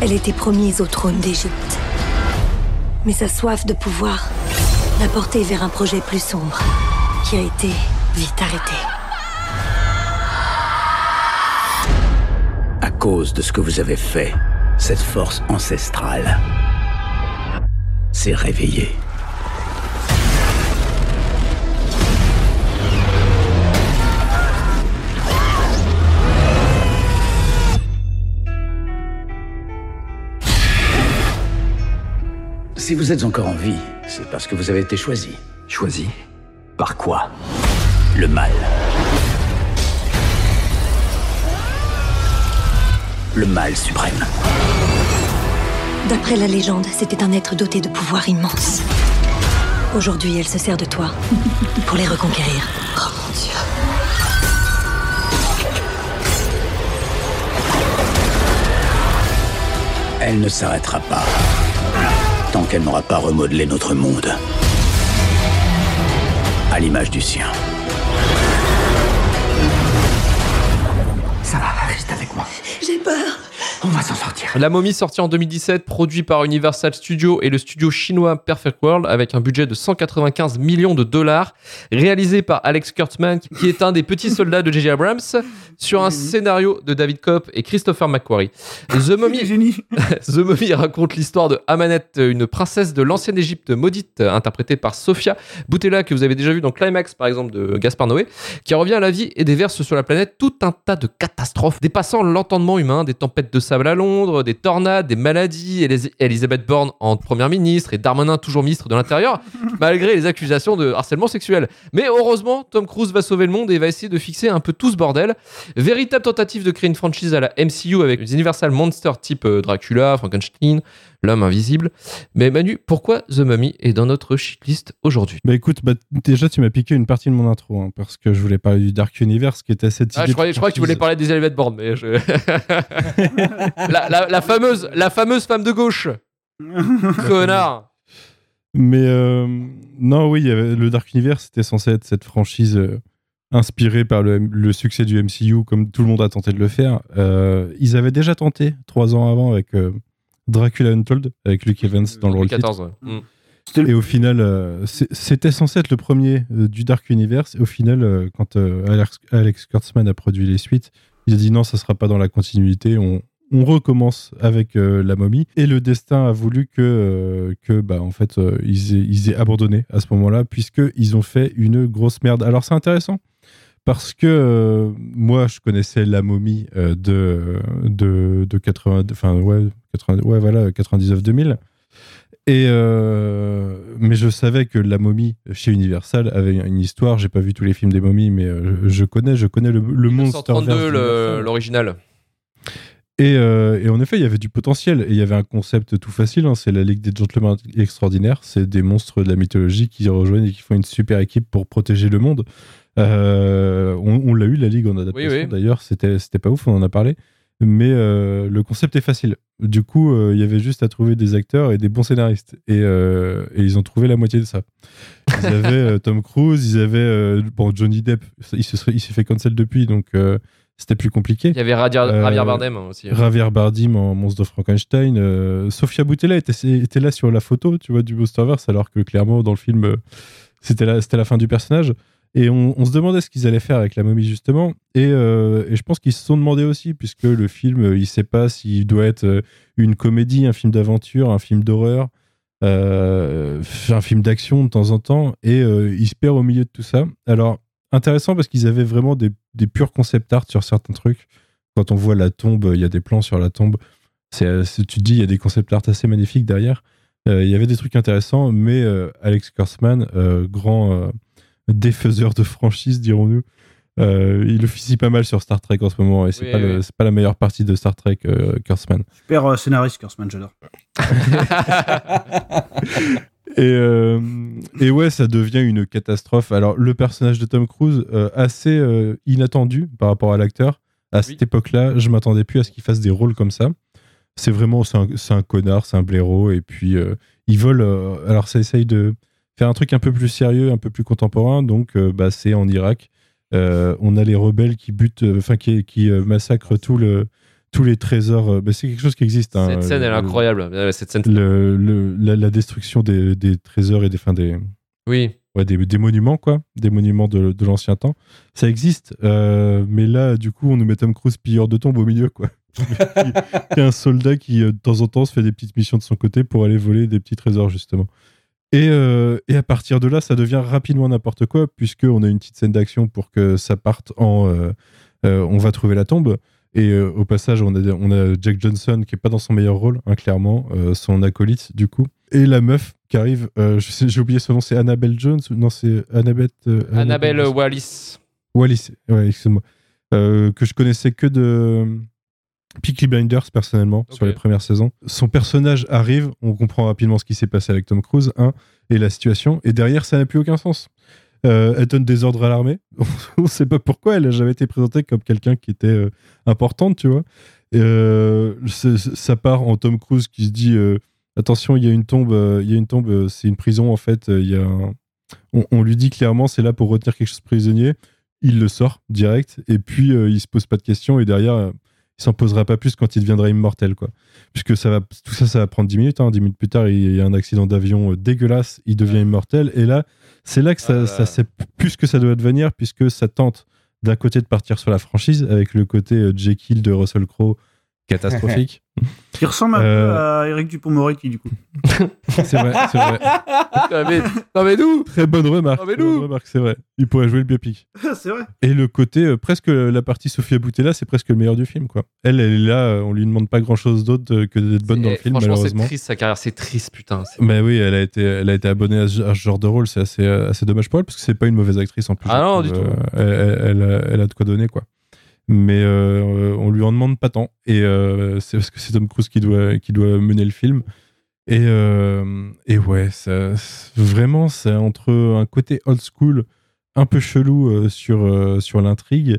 Elle était promise au trône d'Égypte. Mais sa soif de pouvoir l'a portée vers un projet plus sombre, qui a été vite arrêté. À cause de ce que vous avez fait, cette force ancestrale s'est réveillée. Si vous êtes encore en vie, c'est parce que vous avez été choisi. Choisi Par quoi? Le mal. Le mal suprême. D'après la légende, c'était un être doté de pouvoirs immenses. Aujourd'hui, elle se sert de toi pour les reconquérir. Oh mon dieu. Elle ne s'arrêtera pas tant qu'elle n'aura pas remodelé notre monde à l'image du sien. Ça va, reste avec moi. J'ai peur. On va s'en sortir. La momie sortie en 2017, produit par Universal Studios et le studio chinois Perfect World avec un budget de 195 millions de dollars, réalisé par Alex Kurtzman qui est un des petits soldats de J.J. Abrams, sur un scénario de David Kopp et Christopher McQuarrie. The Mummy, Génie. The Mummy raconte l'histoire de Amanette, une princesse de l'ancienne Égypte maudite, interprétée par Sophia Boutella, que vous avez déjà vu dans Climax, par exemple, de Gaspard Noé, qui revient à la vie et déverse sur la planète tout un tas de catastrophes, dépassant l'entendement humain, des tempêtes de sable à Londres, des tornades, des maladies, Elis- Elisabeth Borne en première ministre et Darmanin toujours ministre de l'Intérieur, malgré les accusations de harcèlement sexuel. Mais heureusement, Tom Cruise va sauver le monde et va essayer de fixer un peu tout ce bordel. Véritable tentative de créer une franchise à la MCU avec les Universal Monsters type euh, Dracula, Frankenstein, L'homme invisible. Mais Manu, pourquoi The Mummy est dans notre shitlist aujourd'hui? Bah écoute, bah, déjà tu m'as piqué une partie de mon intro, hein, parce que je voulais parler du Dark Universe qui était cette ah, idée je, croyais, de je crois que tu voulais parler des Elevate Born, mais je... la, la- la fameuse, la fameuse femme de gauche. Connard. Mais euh, non, oui, le Dark Universe c'était censé être cette franchise euh, inspirée par le, le succès du MCU, comme tout le monde a tenté de le faire. Euh, ils avaient déjà tenté trois ans avant avec euh, Dracula Untold, avec Luke Evans dans le rôle titre. 14, ouais. Mm. Et au final, euh, c'était censé être le premier euh, du Dark Universe. Et au final, euh, quand euh, Alex, Alex Kurtzman a produit les suites, il a dit non, ça sera pas dans la continuité. On, on recommence avec euh, la momie. Et le destin a voulu que, euh, que bah, en fait, euh, ils, aient, ils aient abandonné à ce moment-là, puisqu'ils ont fait une grosse merde. Alors c'est intéressant. Parce que euh, moi, je connaissais la momie euh, de, de, de 80, enfin, ouais, 80, ouais, voilà, 99-2000. Et euh, mais je savais que la momie chez Universal avait une histoire. J'ai pas vu tous les films des momies, mais je connais, je connais le, le monstre. 132, le- l'original. Et, euh, et en effet, il y avait du potentiel. Et il y avait un concept tout facile. hein, c'est la Ligue des Gentlemen Extraordinaires. C'est des monstres de la mythologie qui rejoignent et qui font une super équipe pour protéger le monde. Euh, on on l'a eu, la Ligue, en adaptation. Oui, oui. D'ailleurs, c'était c'était pas ouf, on en a parlé. Mais euh, le concept est facile. Du coup, il y avait juste à trouver des acteurs et des bons scénaristes. Et, et ils ont trouvé la moitié de ça. Ils avaient Tom Cruise, ils avaient bon, Johnny Depp. Il se serait- il s'est fait cancel depuis, donc c'était plus compliqué. Il y avait Radia- Euh, Javier Bardem aussi. Javier Bardem en Monstre de Frankenstein. euh, Sofia Boutella était, était là sur la photo, tu vois, du Monsterverse, alors que clairement, dans le film, euh, c'était la, la fin du personnage. Et on, on se demandait ce qu'ils allaient faire avec la momie, justement. Et, euh, et je pense qu'ils se sont demandé aussi, puisque le film, il sait pas s'il doit être une comédie, un film d'aventure, un film d'horreur, un film d'action de temps en temps. Et il se perd au milieu de tout ça. Alors, intéressant parce qu'ils avaient vraiment des, des purs concept art sur certains trucs. Quand on voit la tombe, il y a des plans sur la tombe. C'est, c'est- tu te dis, il y a des concept art assez magnifiques derrière. Euh, Il y avait des trucs intéressants, mais euh, Alex Kurtzman, euh, grand euh, défaiseur de franchise, dirons-nous, euh, il officie pas mal sur Star Trek en ce moment et c'est Oui, pas, le- c'est pas la meilleure partie de Star Trek, euh, Kurtzman. Super euh, scénariste, Kurzman, j'adore. Et, euh, et ouais, ça devient une catastrophe. Alors, le personnage de Tom Cruise, euh, assez euh, inattendu par rapport à l'acteur. À cette époque-là, je m'attendais plus à ce qu'il fasse des rôles comme ça. C'est vraiment, c'est un, un connard, c'est un blaireau. Et puis, il vole. euh, alors, ça essaye de faire un truc un peu plus sérieux, un peu plus contemporain. Donc, bah, c'est en Irak. On a les rebelles qui butent, enfin, qui, qui massacrent tout le, tous les trésors. euh, bah, c'est quelque chose qui existe. hein, Cette scène, elle est incroyable. Ouais, Cette scène. le, le- la, la destruction des, des trésors et des, fin, des, Oui. ouais, des, des monuments, quoi, des monuments de, de l'ancien temps. Ça existe, euh, mais là, du coup, on nous met Tom Cruise pilleur de tombes au milieu, quoi. qui, est un soldat qui, euh, de temps en temps, se fait des petites missions de son côté pour aller voler des petits trésors, justement. Et, euh, et à partir de là, ça devient rapidement n'importe quoi, puisqu'on a une petite scène d'action pour que ça parte en euh, on va trouver la tombe. Et euh, au passage, on a, on a Jack Johnson qui est pas dans son meilleur rôle, hein, clairement, euh, son acolyte du coup. Et la meuf qui arrive, euh, je sais- j'ai oublié son nom, c'est Annabelle Jones ou Non, c'est Annabeth. euh, Annabelle Wallis. Wallis, ouais, excuse-moi. Euh, que je connaissais que de Peaky Blinders personnellement sur les premières saisons. Son personnage arrive, on comprend rapidement ce qui s'est passé avec Tom Cruise, un, et la situation, et derrière ça n'a plus aucun sens. Euh, elle donne des ordres à l'armée. on ne sait pas pourquoi. Elle n'a jamais été présentée comme quelqu'un qui était euh, importante, tu vois. Euh, ça part en Tom Cruise qui se dit euh, attention, il y a une tombe, il y a une tombe, c'est une prison en fait. y a on, lui dit clairement c'est là pour retenir quelque chose de prisonnier. Il le sort direct et puis il se pose pas de questions et derrière il s'en posera pas plus quand il deviendra immortel quoi. Puisque ça va, tout ça, ça va prendre 10 minutes. Hein. 10 minutes plus tard, il y a un accident d'avion euh, dégueulasse, il devient immortel et là, c'est là que ça, ça sait plus que ça doit devenir puisque ça tente d'un côté de partir sur la franchise avec le côté euh, Jekyll de Russell Crowe catastrophique. Qui ressemble un Euh, peu à Eric Dupont-Moretti, du coup. C'est vrai, c'est vrai. non, mais, non, mais nous Très bonne remarque. Non, mais très bonne nous remarque, c'est vrai. Il pourrait jouer le biopic. c'est vrai. Et le côté, euh, presque la partie Sophia Boutella, c'est presque le meilleur du film, quoi. Elle, elle est là, euh, on lui demande pas grand chose d'autre euh, que d'être bonne dans le film, Franchement, c'est malheureusement. triste sa carrière, c'est triste, putain. c'est- Mais oui, elle a été, elle a été abonnée à ce, à ce genre de rôle, c'est assez, euh, assez dommage pour elle, parce que c'est pas une mauvaise actrice en plus. Ah non, du tout. Euh, elle, elle- elle a, elle a de quoi donner, quoi. Mais euh, on lui en demande pas tant, et euh, c'est parce que c'est Tom Cruise qui doit, qui doit mener le film. Et, euh, et ouais, ça, vraiment, c'est entre un côté old school, un peu chelou euh, sur, euh, sur l'intrigue,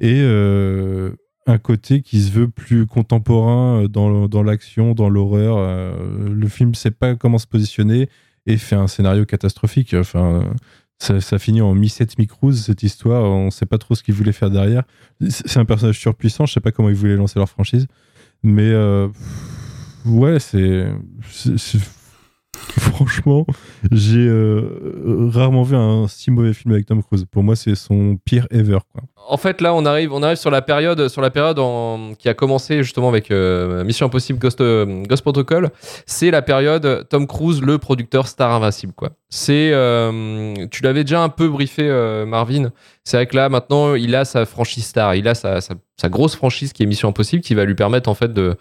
et euh, un côté qui se veut plus contemporain euh, dans, l'action, dans l'horreur. Euh, le film sait pas comment se positionner et fait un scénario catastrophique. Enfin, ça, finit en mi-7 mi-cruise, cette histoire. On sait pas trop ce qu'ils voulaient faire derrière. C'est un personnage surpuissant, je sais pas comment ils voulaient lancer leur franchise. Mais euh, ouais, c'est. Franchement, j'ai euh, rarement vu un si mauvais film avec Tom Cruise. Pour moi, c'est son pire ever. En fait, là, on arrive, on arrive sur la période, sur la période qui a commencé justement avec euh, Mission Impossible Ghost, euh, Protocol. C'est la période Tom Cruise, le producteur star invincible. C'est, euh, tu l'avais déjà un peu briefé, euh, Marvin. C'est vrai que là, maintenant, il a sa franchise star, il a sa, sa- grosse franchise qui est Mission Impossible, qui va lui permettre en fait de euh,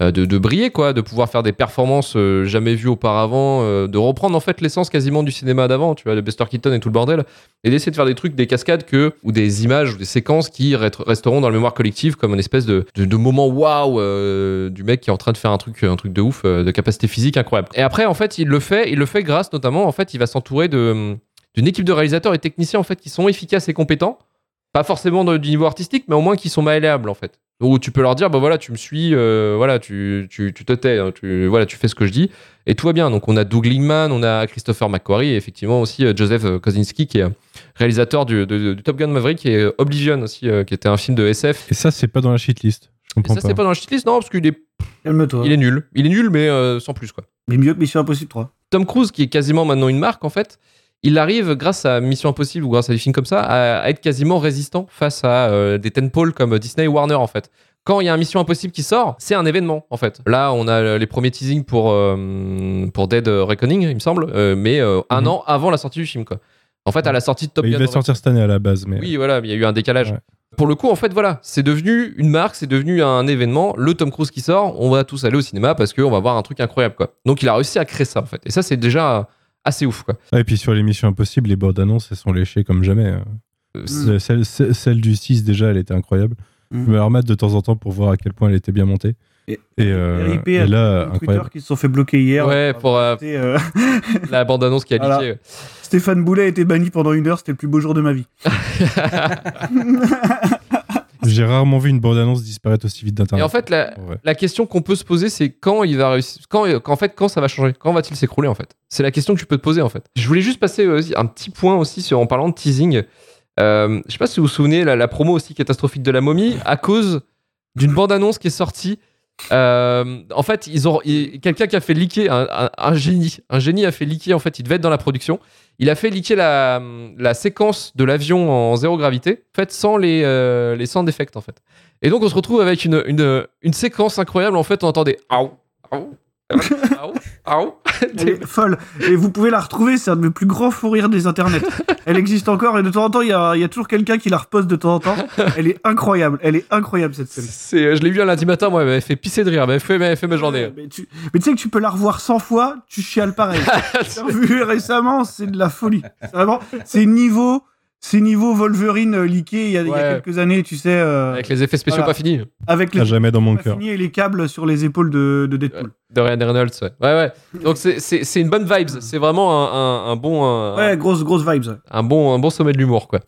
de, de briller quoi, de pouvoir faire des performances euh, jamais vues auparavant, euh, de reprendre en fait l'essence quasiment du cinéma d'avant, tu vois, de Buster Keaton et tout le bordel, et d'essayer de faire des trucs, des cascades que ou des images ou des séquences qui resteront dans la mémoire collective comme une espèce de, de, moment waouh euh, du mec qui est en train de faire un truc, un truc de ouf, euh, de capacité physique incroyable. Et après en fait il le fait, il le fait grâce notamment en fait il va s'entourer d'une équipe de réalisateurs et techniciens en fait qui sont efficaces et compétents pas forcément du niveau artistique, mais au moins qui sont malléables en fait. Où tu peux leur dire, bah voilà, tu me suis, euh, voilà, tu, tu, tu te tais, hein, tu, voilà, tu fais ce que je dis, et tout va bien. Donc on a Doug Lingman, on a Christopher McQuarrie, et effectivement aussi euh, Joseph euh, Kosinski, qui est réalisateur du, de- du Top Gun Maverick, et Oblivion aussi, euh, qui était un film de SF. Et ça, c'est pas dans la shitlist. Je Et comprends ça, pas. c'est pas dans la shitlist, non, parce qu'il est, Calme-toi. il est nul. Il est nul, mais euh, sans plus, quoi. Mais mieux que Mission Impossible 3. Tom Cruise, qui est quasiment maintenant une marque, en fait, il arrive, grâce à Mission Impossible ou grâce à des films comme ça, à, à être quasiment résistant face à euh, des tentpoles comme Disney et Warner, en fait. Quand il y a un Mission Impossible qui sort, c'est un événement, en fait. Là, on a les premiers teasings pour, euh, pour Dead Reckoning, il me semble, euh, mais euh, un an avant la sortie du film, quoi. En fait, à la sortie de Top Il Gun. devait sortir cette année à la base, mais. Oui, voilà, il y a eu un décalage. Ouais. Pour le coup, en fait, voilà, c'est devenu une marque, c'est devenu un événement. Le Tom Cruise qui sort, on va tous aller au cinéma parce qu'on va voir un truc incroyable, quoi. Donc, il a réussi à créer ça, en fait. Et ça, c'est déjà assez ouf, quoi. Ah, et puis sur l'émission Impossible, les bandes annonces, elles sont léchées comme jamais. hein. Euh, C'est- Celle, du 6, déjà, elle était incroyable. Mm. Je me la remettre de temps en temps pour voir à quel point elle était bien montée. Et- Et, euh, RIP et là, Twitter incroyable. qui se sont fait bloquer hier. Ouais, pour euh, euh, la bande-annonce qui a Voilà. Stéphane Boulet a été banni pendant une heure, c'était le plus beau jour de ma vie. J'ai rarement vu une bande annonce disparaître aussi vite Et d'internet. en fait, la, Ouais. la question qu'on peut se poser, c'est quand il va réussir, quand, qu'en fait, quand ça va changer, quand va-t-il s'écrouler en fait? C'est la question que tu peux te poser en fait. Je voulais juste passer euh, un petit point aussi sur, en parlant de teasing. Euh, je sais pas si vous vous souvenez, la, la promo aussi catastrophique de la momie, à cause d'une bande-annonce qui est sortie. Euh, en fait, ils ont quelqu'un qui a fait leaker un, génie. Un génie a fait leaker. En fait, il devait être dans la production. Il a fait leaker la, séquence de l'avion en zéro gravité, faite sans les euh, les en fait. Et donc on se retrouve avec une, une, séquence incroyable. En fait, on entendait aou. Elle est folle. Et vous pouvez la retrouver, c'est un de mes plus grands fous rires des internets. Elle existe encore et de temps en temps, il y a, il y a toujours quelqu'un qui la reposte de temps en temps. Elle est incroyable. Elle est incroyable cette scène. C'est, je l'ai vu un lundi matin, moi, elle m'avait fait pisser de rire, elle m'avait fait, elle m'avait fait ma journée. Mais tu, mais tu sais que tu peux la revoir 100 fois, tu chiales pareil. J'ai revu récemment, c'est de la folie. C'est vraiment, c'est niveau, c'est niveau Wolverine euh, leaké il y a, il y a Ouais. quelques années, tu sais. euh, Avec les effets spéciaux Voilà. pas finis. avec les À jamais dans mon pas cœur. et les câbles sur les épaules de, de Deadpool. De Ryan Reynolds, ouais. Ouais, ouais. Donc c'est, c'est, c'est une bonne vibes. C'est vraiment un, un, un bon, un, Ouais, grosse, grosse vibes. ouais. un bon, un bon sommet de l'humour, quoi.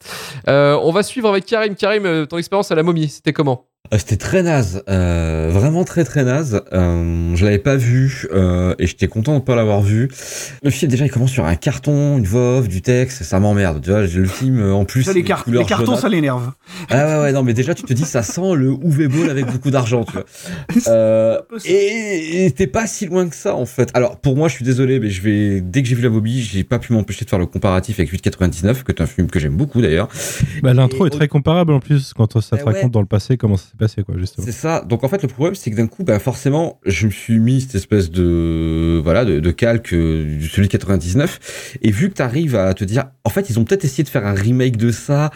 Euh, on va suivre avec Karim. Karim, euh, ton expérience à la momie, c'était comment? C'était très naze, euh, vraiment très très naze. Euh, je l'avais pas vu euh, et j'étais content de pas l'avoir vu. Le film déjà il commence sur un carton, une voix off, du texte, ça m'emmerde. Tu vois, le film euh, en plus Ça, les, car- les cartons, ça l'énerve. Ah ouais ouais non mais déjà tu te dis ça sent le UV Ball avec beaucoup d'argent tu vois. Euh, et t'es pas si loin que ça en fait. Alors pour moi je suis désolé mais je vais dès que j'ai vu la Bobby j'ai pas pu m'empêcher de faire le comparatif avec 899 que est un film que j'aime beaucoup d'ailleurs. Bah, L'intro est très comparable en plus quand ça te Eh ouais. raconte dans le passé comment ça s'est passé, quoi, justement. C'est ça. Donc en fait, le problème, c'est que d'un coup, bah, forcément, je me suis mis cette espèce de voilà de, de calque euh, du celui de 99. Et vu que tu arrives à te dire, en fait, ils ont peut-être essayé de faire un remake de ça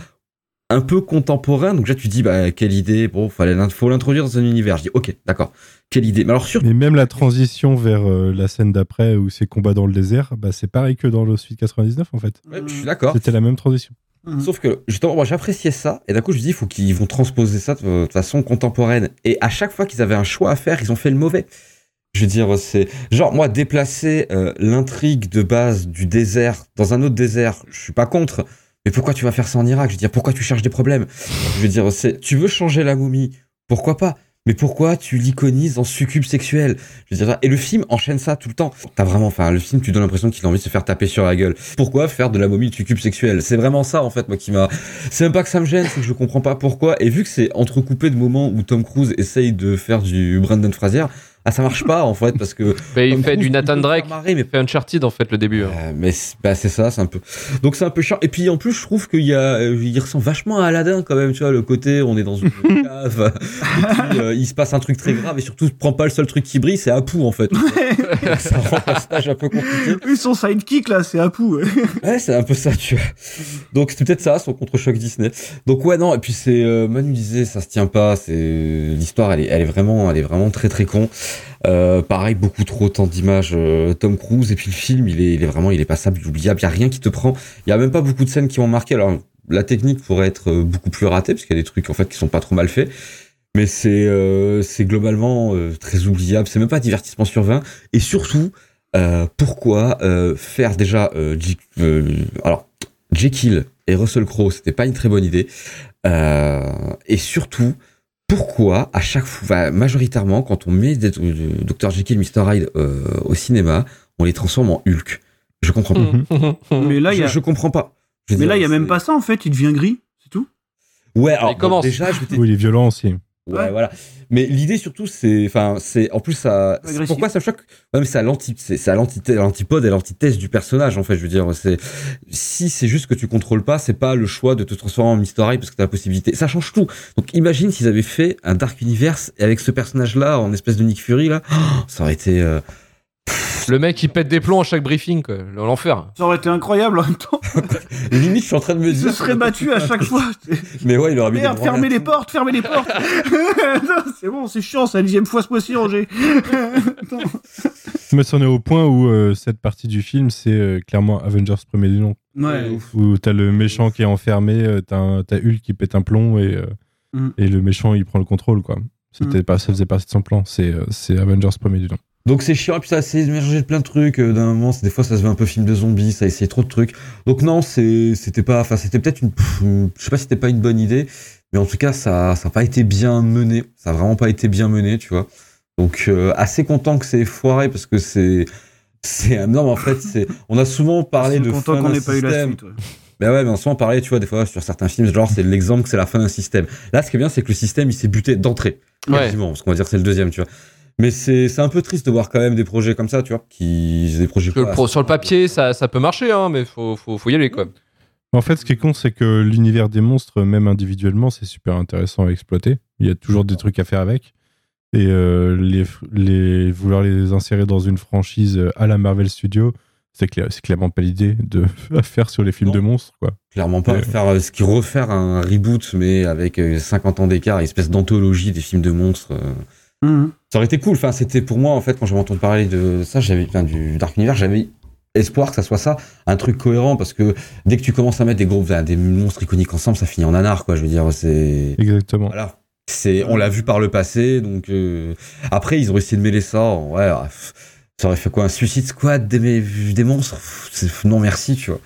un peu contemporain. Donc là, tu dis, bah quelle idée. Bon, fallait faut l'introduire dans un univers. Je dis, ok, d'accord. Quelle idée. Mais alors sur Mais même la transition vers euh, la scène d'après où c'est combat dans le désert, bah, c'est pareil que dans le Suite 99 en fait. Ouais, je suis d'accord. C'était la même transition. Mhm. Sauf que justement, moi j'appréciais ça, et d'un coup je me dis, il faut qu'ils vont transposer ça de, de façon contemporaine. Et à chaque fois qu'ils avaient un choix à faire, ils ont fait le mauvais. Je veux dire, c'est genre moi déplacer euh, l'intrigue de base du désert dans un autre désert, je suis pas contre. Mais pourquoi tu vas faire ça en Irak? Je veux dire, pourquoi tu cherches des problèmes? Je veux dire, c'est tu veux changer la momie, pourquoi pas? Mais pourquoi tu l'iconises en succube sexuel? Je veux dire, et le film enchaîne ça tout le temps. T'as vraiment, enfin, le film, tu donnes l'impression qu'il a envie de se faire taper sur la gueule. Pourquoi faire de la momie de succube sexuel? C'est vraiment ça, en fait, moi, qui m'a. C'est même pas que ça me gêne, c'est que je comprends pas pourquoi. Et vu que c'est entrecoupé de moments où Tom Cruise essaye de faire du Brandon Fraser, ah, ça marche pas, en fait, parce que. Bah, Il Tom fait du il Nathan Drake, marrer, mais il fait Uncharted en fait le début. hein. euh, mais c'est bah, c'est ça, c'est un peu. Donc c'est un peu chiant. Et puis en plus, je trouve qu'il y a, euh, il ressemble vachement à Aladdin quand même. Tu vois, le côté, on est dans une cave, et puis, euh, il se passe un truc très grave et surtout, prends pas le seul truc qui brille, c'est Apu en fait. c'est un personnage un peu compliqué. Lui, son sidekick, là, c'est Apu. ouais. Ouais, c'est un peu ça, tu vois. Donc c'est peut-être ça, son contre-choc Disney. Donc ouais, non. Et puis c'est euh, Manu disait, ça se tient pas. C'est l'histoire, elle est, elle est vraiment, elle est vraiment très très con. Euh, pareil, beaucoup trop tant d'images euh, Tom Cruise et puis le film, il est, il est vraiment, il est oubliable. Il y a rien qui te prend. Il y a même pas beaucoup de scènes qui m'ont marqué. Alors la technique pourrait être euh, beaucoup plus ratée parce qu'il y a des trucs en fait qui sont pas trop mal faits. Mais c'est globalement très oubliable. C'est même pas divertissement sur 20. Et surtout, pourquoi faire déjà alors Jekyll et Russell Crowe, c'était pas une très bonne idée. Et surtout, pourquoi à chaque fois, bah, majoritairement, quand on met des, euh, Dr Jekyll, Mr Hyde euh, au cinéma, on les transforme en Hulk. Je comprends pas. Mais là, y je, a, je comprends pas. Je mais dire, là, il y a même pas ça, en fait. Il devient gris, c'est tout. Ouais, alors bon, déjà, je m'étais Oui, il est violent aussi. Ouais, Ouais. voilà. Mais l'idée surtout, c'est, enfin, c'est, en plus, ça, pourquoi ça choque? Ouais, mais c'est à l'antipode et l'antithèse du personnage, en fait. Je veux dire, c'est, si c'est juste que tu contrôles pas, c'est pas le choix de te transformer en Mr. Hyde parce que t'as la possibilité. Ça change tout. Donc, imagine s'ils avaient fait un Dark Universe et avec ce personnage-là, en espèce de Nick Fury, là, oh, ça aurait été, euh, Le mec, il pète des plombs à chaque briefing, quoi. L'enfer. Ça aurait été incroyable en même temps. Limite, je suis en train de me Il dire. se serait battu à chaque fois. Mais ouais, il aurait mis Merde, fermez les portes, fermez les portes. C'est bon, c'est chiant, c'est la dixième fois ce mois-ci, Roger. Mais c'en est au point où euh, cette partie du film, c'est euh, clairement Avengers premier du nom. Ouais. Où t'as le méchant qui est enfermé, euh, t'as Hulk qui pète un plomb et, euh, Mm. et le méchant il prend le contrôle, quoi. C'était pas, ça faisait partie de son plan. C'est c'est Avengers premier du nom. Donc c'est chiant, et puis ça essaie de mélanger plein de trucs. euh, D'un moment, des fois ça se veut un peu film de zombies, ça essayait trop de trucs. Donc non, c'est- c'était pas, enfin c'était peut-être une, pff, je sais pas si c'était pas une bonne idée, mais en tout cas ça, ça a pas été bien mené. Ça a vraiment pas été bien mené, tu vois. Donc euh, assez content que c'est foiré parce que c'est, c'est non mais en fait c'est, on a souvent parlé de content qu'on n'ait pas eu la système. suite, ouais. Mais ouais, mais on a souvent parlé, tu vois, des fois sur certains films, genre c'est l'exemple que c'est la fin d'un système. Là, ce qui est bien, c'est que le système il s'est buté d'entrée, Ouais. quasiment, parce qu'on va dire que c'est le deuxième, tu vois. Mais c'est c'est un peu triste de voir quand même des projets comme ça, tu vois, qui des projets Parce que quoi, le pro- sur le papier, ça, ça peut marcher, hein, mais faut, faut, faut y aller, quoi. En fait, ce qui est con, c'est que l'univers des monstres, même individuellement, c'est super intéressant à exploiter. Il y a toujours des trucs à faire avec. Et euh, les, les, vouloir les insérer dans une franchise euh, à la Marvel Studios, c'est cla- c'est clairement pas l'idée de faire sur les films de monstres. Quoi. Clairement pas Ouais. faire euh, ce qui refaire un reboot, mais avec euh, 50 ans d'écart, une espèce d'anthologie des films de monstres. euh. Mhm. Ça aurait été cool. Enfin, c'était pour moi en fait quand j'avais entendu parler de ça, j'avais enfin, du Dark Universe, j'avais espoir que ça soit ça, un truc cohérent, parce que dès que tu commences à mettre des gros, enfin, des monstres iconiques ensemble, ça finit en nanar, quoi. Je veux dire, c'est Exactement. Voilà. C'est, on l'a vu par le passé, donc euh, après ils ont essayé de mêler ça. Ouais, ah, ça aurait fait quoi un Suicide Squad des, des monstres Non merci, tu vois.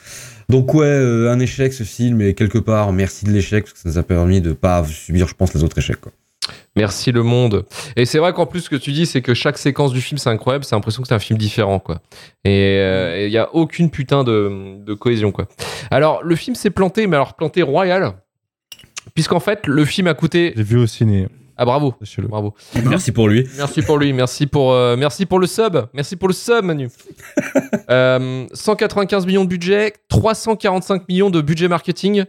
Donc ouais, euh, un échec ce film, et quelque part merci de l'échec parce que ça nous a permis de pas subir, je pense, les autres échecs. Quoi. Merci le monde. Et c'est vrai qu'en plus, ce que tu dis, c'est que chaque séquence du film, c'est incroyable. C'est l'impression que c'est un film différent, quoi. Et il n'y a aucune putain de, de cohésion, quoi. Alors, le film s'est planté, mais alors planté royal. Puisqu'en fait, le film a coûté. J'ai vu au ciné. Ah, bravo. Sachez-le. Bravo. Merci pour lui. Merci pour lui, merci pour, euh, merci pour le sub, merci pour le sub Manu. Euh, 195 millions de budget, 345 millions de budget marketing,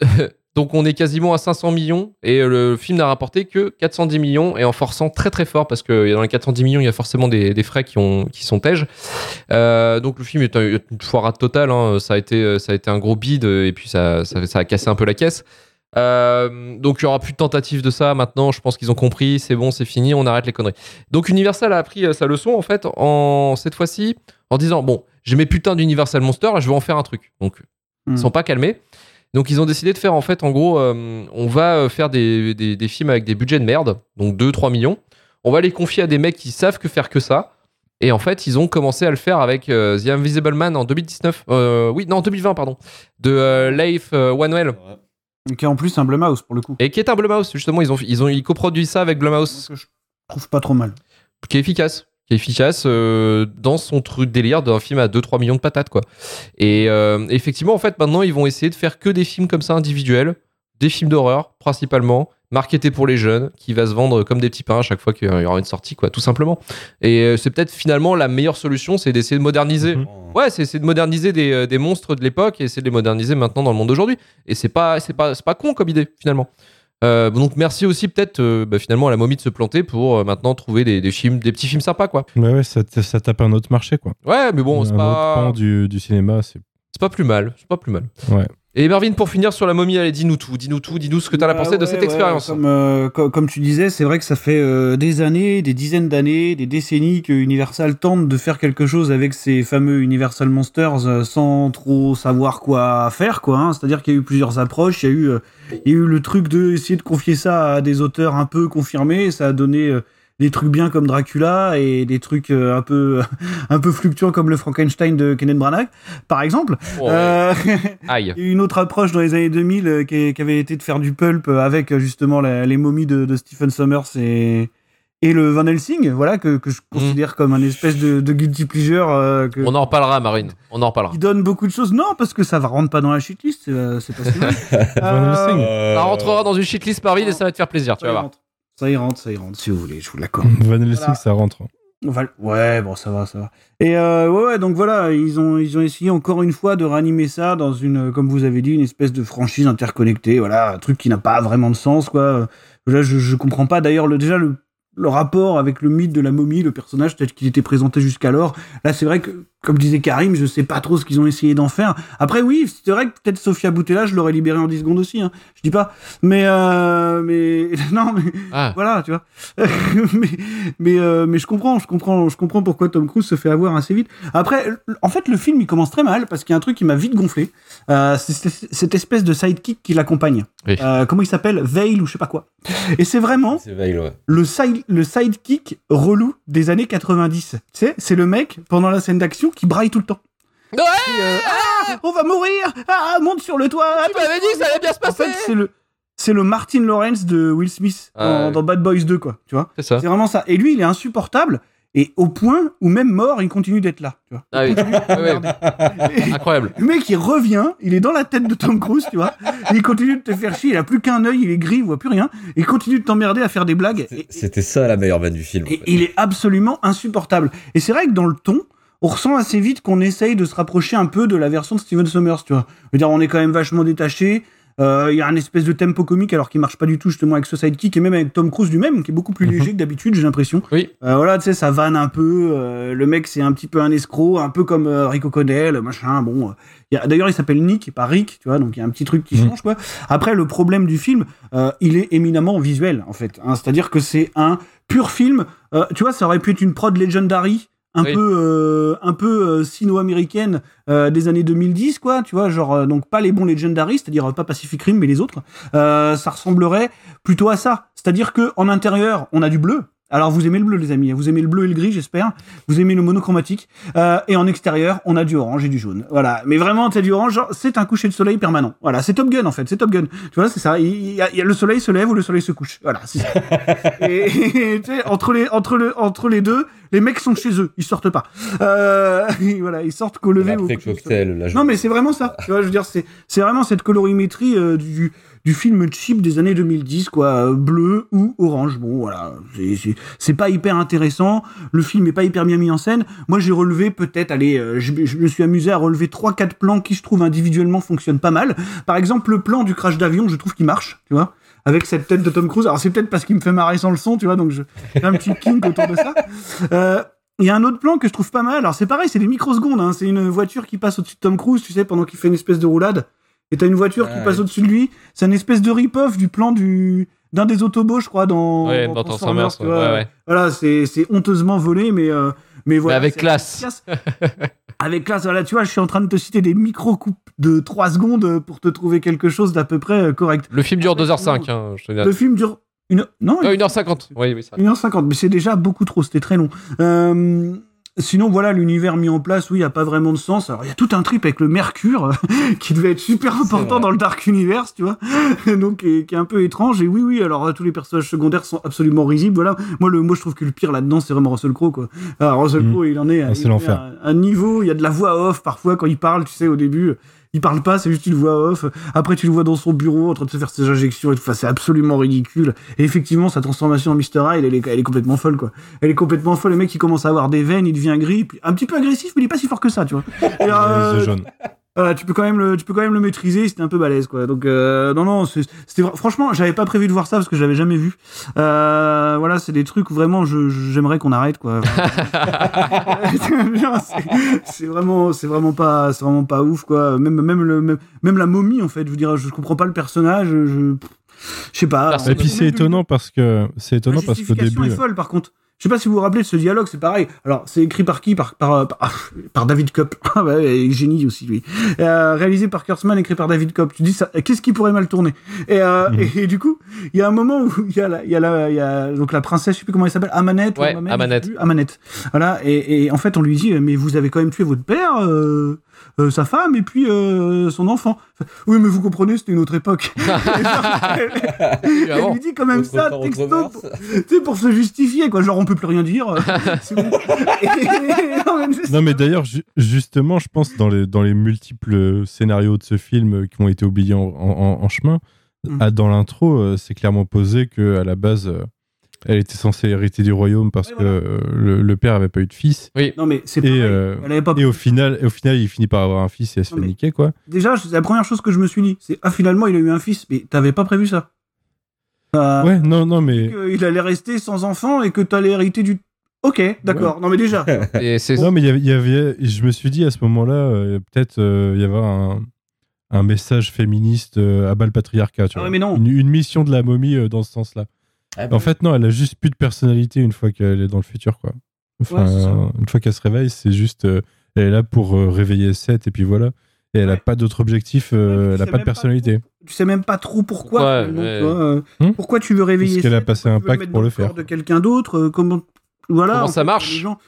donc on est quasiment à 500 millions et le film n'a rapporté que 410 millions et en forçant très très fort parce que dans les 410 millions il y a forcément des, des frais qui, ont, qui sont tèges. Euh, donc le film est un- une foirade totale, hein. ça, a été, ça a été un gros bide et puis ça, ça, ça a cassé un peu la caisse. Euh, donc il y aura plus de tentatives de ça maintenant. Je pense qu'ils ont compris. C'est bon, c'est fini. On arrête les conneries. Donc Universal a appris euh, sa leçon en fait en cette fois-ci en disant bon, j'ai mes putains d'Universal Monster, je vais en faire un truc. Donc Hmm. ils sont pas calmés. Donc ils ont décidé de faire en fait en gros, euh, on va euh, faire des, des, des films avec des budgets de merde, donc 2-3 millions. On va les confier à des mecs qui savent que faire que ça. Et en fait, ils ont commencé à le faire avec euh, The Invisible Man en 2019. Euh, oui, non, 2020, pardon. De Leif Wanwell. Qui est en plus un Blumhouse pour le coup. Et qui est un Blumhouse, justement. Ils ont, ils ont ils coproduisent ça avec Blumhouse. Que je trouve pas trop mal. Qui est efficace. Efficace euh, dans son truc délire d'un film à 2-3 millions de patates, quoi. Et euh, effectivement, en fait, maintenant, ils vont essayer de faire que des films comme ça individuels. Des films d'horreur, principalement. Marketés pour les jeunes, qui va se vendre comme des petits pains à chaque fois qu'il y aura une sortie, quoi, tout simplement. Et euh, c'est peut-être finalement la meilleure solution, c'est d'essayer de moderniser. Ouais, c'est de moderniser des, des monstres de l'époque et essayer de les moderniser maintenant dans le monde d'aujourd'hui. Et c'est pas, c'est pas, c'est pas con comme idée, finalement. Euh, donc merci aussi peut-être euh, bah, finalement à la momie de se planter pour euh, maintenant trouver des, des films, des petits films sympas quoi. Ouais, ouais, ça, ça tape un autre marché, quoi. Ouais, mais bon, c'est autre pas, pan du, du cinéma, c'est. c'est pas plus mal, c'est pas plus mal. Ouais. Et Marvin, pour finir sur la momie, allez, dis-nous tout, dis-nous tout, dis-nous ce que t'as à Bah pensé de cette ouais, expérience. Comme, euh, co- comme tu disais, c'est vrai que ça fait euh, des années, des dizaines d'années, des décennies que Universal tente de faire quelque chose avec ces fameux Universal Monsters euh, sans trop savoir quoi faire, quoi. hein. C'est-à-dire qu'il y a eu plusieurs approches. Il y a eu, il y a eu le truc de essayer de confier ça à des auteurs un peu confirmés. Ça a donné des trucs bien comme Dracula et des trucs euh, un peu un peu fluctuants comme le Frankenstein de Kenneth Branagh, par exemple. Oh, ouais. Euh, Aïe. Une autre approche dans les années 2000 euh, qui, qui avait été de faire du pulp avec justement la- les momies de, de Stephen Sommers et, et le Van Helsing, voilà, que, que je considère comme un espèce de, de guilty pleasure euh, que. On en reparlera, Marine. On en reparlera. qui donne beaucoup de choses. Non, parce que ça va rentre pas dans la shitlist, c'est pas si mal. Euh, Ça rentrera dans une shitlist Marvin et ça va te faire plaisir, tu ça, vas voir. rentre. Ça y rentre, ça y rentre, si vous voulez, je vous l'accorde. Van Helsing, Voilà. ça rentre. Ouais, bon, ça va, ça va. Et euh, ouais, ouais, donc voilà, ils ont, ils ont essayé encore une fois de ranimer ça dans une, comme vous avez dit, une espèce de franchise interconnectée. Voilà, un truc qui n'a pas vraiment de sens, quoi. Là, je, je comprends pas. D'ailleurs, le, déjà, le, le rapport avec le mythe de la momie, le personnage tel qu'il était présenté jusqu'alors. Là, c'est vrai que, comme disait Karim, je sais pas trop ce qu'ils ont essayé d'en faire. Après, oui, c'est vrai que peut-être Sofia Boutella, je l'aurais libérée en 10 secondes aussi, hein. Je dis pas. Mais, euh, mais, non, mais, Ah. voilà, tu vois. mais, mais, euh, mais je comprends, je comprends, je comprends pourquoi Tom Cruise se fait avoir assez vite. Après, en fait, le film, il commence très mal parce qu'il y a un truc qui m'a vite gonflé. Euh, c'est c'est- cette espèce de sidekick qui l'accompagne. Oui. Euh, comment il s'appelle? Veil ou je sais pas quoi. Et c'est vraiment, C'est Veil, ouais. le, side, le sidekick relou des années 90. Tu sais, c'est le mec, pendant la scène d'action, qui braille tout le temps. Ouais euh, ah, on va mourir Ah, monte sur le toit Tu m'avais dit que ça allait bien se En passer fait, c'est le, c'est le Martin Lawrence de Will Smith dans, Bad Boys 2, quoi. Tu vois C'est ça. C'est vraiment ça. Et lui, il est insupportable. Et au point où même mort, il continue d'être là. Tu vois Ah oui. Incroyable. le mec, il revient, il est dans la tête de Tom Cruise, tu vois. Et il continue de te faire chier. Il a plus qu'un œil, il est gris, il voit plus rien. Et il continue de t'emmerder à faire des blagues. Et- C'était ça la meilleure vanne du film. en et fait. il est absolument insupportable. Et c'est vrai que dans le ton, on ressent assez vite qu'on essaye de se rapprocher un peu de la version de Steven Sommers, tu vois. Je veux dire, on est quand même vachement détaché. Euh, Il y a un espèce de tempo comique alors qu'il marche pas du tout justement avec ce sidekick et même avec Tom Cruise lui-même qui est beaucoup plus léger que d'habitude j'ai l'impression. Oui. Euh, voilà tu sais ça vanne un peu. euh, le mec c'est un petit peu un escroc, un peu comme euh, Rico Connell machin. Bon, euh, d'ailleurs il s'appelle Nick et pas Rick, tu vois donc il y a un petit truc qui Mhm. change quoi. Après le problème du film, euh, il est éminemment visuel en fait. hein. C'est-à-dire que c'est un pur film. euh, tu vois ça aurait pu être une prod legendary un Oui. peu euh, un peu euh, sino-américaine euh, des années 2010 quoi tu vois genre euh, donc pas les bons legendary c'est-à-dire euh, pas Pacific Rim mais les autres Euh, ça ressemblerait plutôt à ça c'est-à-dire que en intérieur on a du bleu alors vous aimez le bleu les amis. Vous aimez le bleu et le gris j'espère. Vous aimez le monochromatique. Euh, et en extérieur on a du orange et du jaune. Voilà. Mais vraiment c'est du orange. C'est un coucher de soleil permanent. Voilà. C'est Top Gun en fait. C'est Top Gun. Tu vois c'est ça. Il, le soleil se lève ou le soleil se couche. Voilà. Et, et, tu sais, entre les entre le entre les deux les mecs sont chez eux. Ils sortent pas. Euh, voilà. Ils sortent qu'au lever ou cocktail, là, je- non mais c'est vraiment ça. Tu vois, je veux dire, c'est c'est vraiment cette colorimétrie euh, du du film cheap des années 2010 quoi, euh, bleu ou orange. Bon voilà, c'est- pas hyper intéressant. Le film est pas hyper bien mis en scène. Moi j'ai relevé peut-être, allez, euh, je, me suis amusé à relever trois quatre plans qui je trouve individuellement fonctionnent pas mal. Par exemple le plan du crash d'avion, je trouve qu'il marche, tu vois. Avec cette tête de Tom Cruise. Alors c'est peut-être parce qu'il me fait marrer sans le son, tu vois, donc je- un petit kink autour de ça. Euh, il y a un autre plan que je trouve pas mal. Alors c'est pareil, c'est des microsecondes. Hein. C'est une voiture qui passe au-dessus de Tom Cruise, tu sais, pendant qu'il fait une espèce de roulade. Et t'as une voiture qui Ah, passe oui. au-dessus de lui. C'est une espèce de rip-off du plan du d'un des autobots, je crois, dans, Ouais, dans Transformers, tu ouais, ouais, ouais. Voilà, c'est c'est honteusement volé, mais euh, mais voilà. avec c'est classe. avec classe. Voilà, tu vois, je suis en train de te citer des micro coupes de 3 secondes pour te trouver quelque chose d'à peu près euh, correct. Le film dure 2h05, hein, je te dis. Le film dure une non, Euh, 1h50. Oui, oui, ça. 1h50, mais c'est déjà beaucoup trop, c'était très long. Euh, sinon, voilà, l'univers mis en place, oui, il n'y a pas vraiment de sens. Alors, il y a tout un trip avec le Mercure, qui devait être super important dans le Dark Universe, tu vois, donc qui est, qui est un peu étrange. Et oui, oui, alors tous les personnages secondaires sont absolument risibles. Voilà, moi, le, moi je trouve que le pire là-dedans, c'est vraiment Russell Crowe, quoi. Alors, Russell Mhm. Crowe, il en est, Ah, c'est il en est l'enfer. à un niveau, il y a de la voix off parfois quand il parle, tu sais, au début. Il parle pas, c'est juste une voix off. Après, tu le vois dans son bureau en train de se faire ses injections et tout. Enfin, c'est absolument ridicule. Et effectivement, sa transformation en Mr. Hyde, elle est, elle est complètement folle, quoi. Elle est complètement folle. Le mec, il commence à avoir des veines, il devient gris, un petit peu agressif, mais il est pas si fort que ça, tu vois. Et, euh. Voilà, tu peux quand même le, tu peux quand même le maîtriser. C'était un peu balèze, quoi. Donc, euh, non, non, c'est- c'était franchement, j'avais pas prévu de voir ça parce que je l'avais jamais vu. Euh, voilà, c'est des trucs où vraiment, j'aimerais qu'on arrête, quoi. C'est- vraiment, c'est vraiment pas, c'est vraiment pas ouf, quoi. Même, même le, même, même la momie, en fait. Je veux dire, je comprends pas le personnage. Je, je sais pas. Et puis c'est étonnant parce que c'est La étonnant parce qu'au début. est folle, par contre. Je sais pas si vous vous rappelez de ce dialogue, c'est pareil. Alors, c'est écrit par qui? Par, par, par, ah, par David Kopp. Ah bah, ouais, génie aussi, lui. Euh, réalisé par Kurtzman, écrit par David Kopp. Tu dis ça, qu'est-ce qui pourrait mal tourner? Et, euh, Mhm. et, et du coup, il y a un moment où il y a la, il y a la, il y a donc la princesse, je sais plus comment elle s'appelle, Amanette. ou Ouais, Amanette. Amanette. Voilà. Et, et en fait, on lui dit, mais vous avez quand même tué votre père, euh, euh, sa femme et puis euh, son enfant. Oui, mais vous comprenez, c'était une autre époque. Elle, elle lui dit quand même ça, texto, pour, tu sais, pour se justifier, quoi. Genre, on peut plus rien dire. euh, c'est bon. Et- non, mais d'ailleurs, ju- justement, je pense dans les, dans les multiples scénarios de ce film qui ont été oubliés en, en- en chemin, Mm. dans l'intro, c'est clairement posé que à la base, euh, elle était censée hériter du royaume parce que euh, le, le père avait pas eu de fils. Non, mais c'est Et, euh, Elle avait pas et au final, et au final, il finit par avoir un fils et elle se fait niquer, quoi. Déjà, c'est la première chose que je me suis dit. C'est, ah, finalement, il a eu un fils, mais t'avais pas prévu ça. Euh, Ouais, non, non, mais. Il allait rester sans enfant et que t'allais hériter du. Ok, d'accord. Non mais déjà. Et c'est Non, mais il y avait- il y avait, je me suis dit à ce moment-là, euh, peut-être euh, il y avait un, un message féministe à bas le patriarcat. Tu Ah vois. ouais, mais non. Une, une mission de la momie dans ce sens-là. Ah bah En fait, non, elle a juste plus de personnalité une fois qu'elle est dans le futur, quoi. Enfin, Ouais, une fois qu'elle se réveille, c'est juste, euh, elle est là pour euh, réveiller Seth et puis voilà. Et elle a Ouais. pas d'autre objectif, euh, Ouais, elle a c'est pas de même pas personnalité. tu sais même pas trop pourquoi. Ouais, euh, Hmm pourquoi tu veux réveiller Parce qu'elle a passé un pacte pour le faire. De quelqu'un d'autre. euh, comment voilà. Comment en ça fait, marche les gens-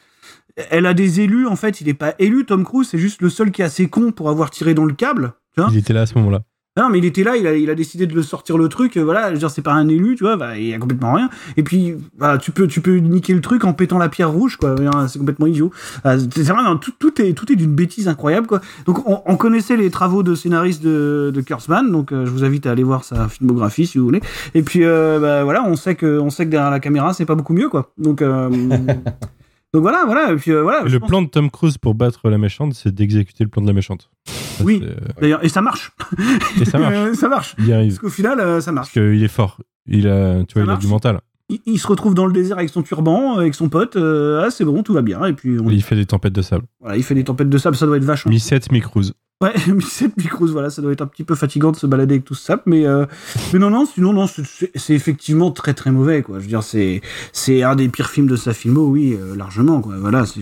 Elle a des élus. En fait, il est pas élu. Tom Cruise, c'est juste le seul qui est assez con pour avoir tiré dans le câble. Tu vois Il était là à ce moment-là. Non, mais il était là, il a, décidé de le sortir le truc, euh, voilà, je veux dire, c'est pas un élu, tu vois, bah, il y a complètement rien. Et puis, bah, tu peux, tu peux niquer le truc en pétant la pierre rouge, quoi, Hein, c'est complètement idiot. Ah, tout, est, tout est d'une bêtise incroyable, quoi. Donc, on, on connaissait les travaux de scénariste de, de donc euh, je vous invite à aller voir sa filmographie si vous voulez. Et puis, euh, bah, voilà, on sait que, on sait que derrière la caméra, c'est pas beaucoup mieux, quoi. Donc, donc voilà, voilà, et puis euh, voilà. Le pense- plan de Tom Cruise pour battre la méchante, c'est d'exécuter le plan de la méchante. Ça, Oui. euh, D'ailleurs, et ça marche. Et ça marche. ça marche. Il arrive. Parce qu'au final, euh, ça marche. Parce qu'il est fort. Il a, tu vois, il a du mental. il, il se retrouve dans le désert avec son turban, avec son pote. euh, ah, c'est bon, tout va bien. Et puis, on- Il fait des tempêtes de sable. voilà, il fait des tempêtes de sable, ça doit être vachement. Mi-7, mi-cruise. Ouais, mais cette micros, voilà, ça doit être un petit peu fatigant de se balader avec tout sable, mais, euh, mais non, non, sinon, non, c'est- effectivement très très mauvais, quoi. Je veux dire, c'est un des pires films de sa filmo, oui, euh, largement, quoi. Voilà, c'est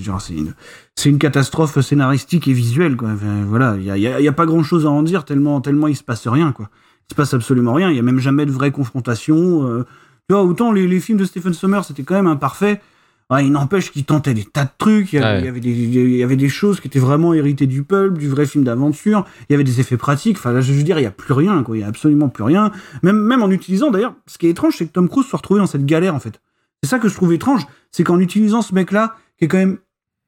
une, catastrophe scénaristique et visuelle, quoi. Voilà, il y a, y a- y a pas grand chose à en dire, tellement, tellement il se passe rien, quoi. Il se passe absolument rien, il y a même jamais de vraie confrontation. euh. autant les, les films de Stephen Sommers, c'était quand même imparfait. Ouais, il n'empêche qu'il tentait des tas de trucs. Il y, avait, Ouais. il, y avait des, il y avait des choses qui étaient vraiment héritées du pulp, du vrai film d'aventure. Il y avait des effets pratiques. Enfin, là, je veux dire, il y a plus rien, quoi. Il y a absolument plus rien. Même, même en utilisant, d'ailleurs, ce qui est étrange, c'est que Tom Cruise soit retrouvé dans cette galère, en fait. C'est ça que je trouve étrange. C'est qu'en utilisant ce mec-là, qui est quand même,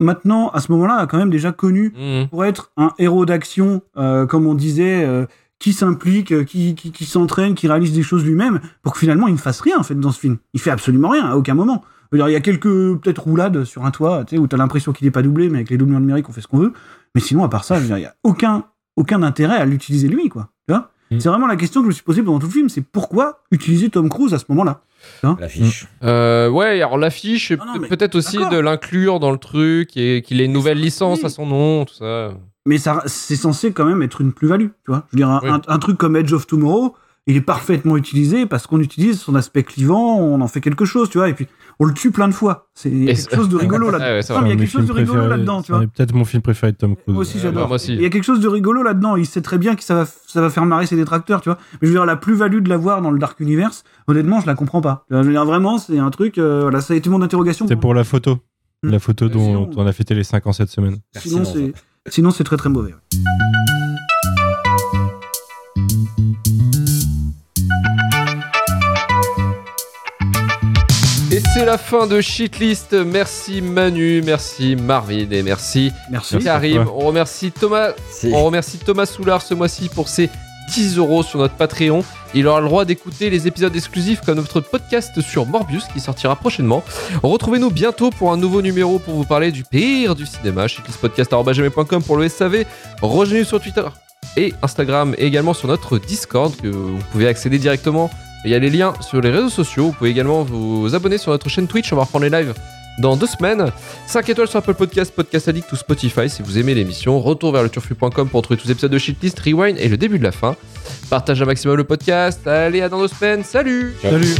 maintenant, à ce moment-là, a quand même déjà connu Mhm. pour être un héros d'action, euh, comme on disait, euh, qui s'implique, euh, qui, qui, qui s'entraîne, qui réalise des choses lui-même, pour que finalement il ne fasse rien en fait dans ce film. Il fait absolument rien à aucun moment. Il y a quelques peut-être roulades sur un toit, tu sais, où t'as l'impression qu'il n'est pas doublé, mais avec les doublures numériques on fait ce qu'on veut. Mais sinon, à part ça, je veux dire, il y a aucun aucun intérêt à l'utiliser lui, quoi. Tu vois? Mm. C'est vraiment la question que je me suis posée pendant tout le film, c'est pourquoi utiliser Tom Cruise à ce moment-là? L'affiche. Euh, ouais, alors l'affiche, peut-être aussi de l'inclure dans le truc et qu'il ait une nouvelle licence oui. à son nom, tout ça. mais ça, c'est censé quand même être une plus-value, tu vois? Je veux dire, un, Oui. un- un truc comme Edge of Tomorrow, il est parfaitement utilisé parce qu'on utilise son aspect clivant, on en fait quelque chose, tu vois, et puis on le tue plein de fois. C'est il y a Et quelque c'est- chose de rigolo là-dedans. C'est il y a quelque chose de rigolo là-dedans, tu c'est vois. peut-être mon film préféré de Tom Cruise. Moi aussi, j'adore. Il y a quelque chose de rigolo là-dedans. Il sait très bien que ça va, ça va faire marrer ses détracteurs, tu vois. Mais je veux dire, la plus-value de l'avoir dans le Dark Universe, honnêtement, je la comprends pas. Je veux dire, vraiment, c'est un truc, euh, voilà, ça a été mon interrogation. C'est pour la photo. Hmm. La photo dont Sinon- on a fêté les 5 ans cette semaine. Sinon, c'est, sinon, c'est très très mauvais. ouais. C'est la fin de Shitlist. Merci Manu, merci Marvin et merci Merci. Karim. On remercie Thomas, Si. on remercie Thomas Soulard ce mois-ci pour ses 10 euros sur notre Patreon. Il aura le droit d'écouter les épisodes exclusifs comme notre podcast sur Morbius qui sortira prochainement. Retrouvez-nous bientôt pour un nouveau numéro pour vous parler du pire du cinéma. Shitlistpodcast.com pour le SAV. Rejoignez-nous sur Twitter et Instagram et également sur notre Discord que vous pouvez accéder directement. Il y a les liens sur les réseaux sociaux. Vous pouvez également vous abonner sur notre chaîne Twitch. On va reprendre les lives dans deux semaines. 5 étoiles sur Apple Podcast, Podcast Addict ou Spotify si vous aimez l'émission. Retour vers le turfu.com pour retrouver tous les épisodes de Shitlist, Rewind et le début de la fin. Partage un maximum le podcast. Allez, à dans deux semaines. Salut Salut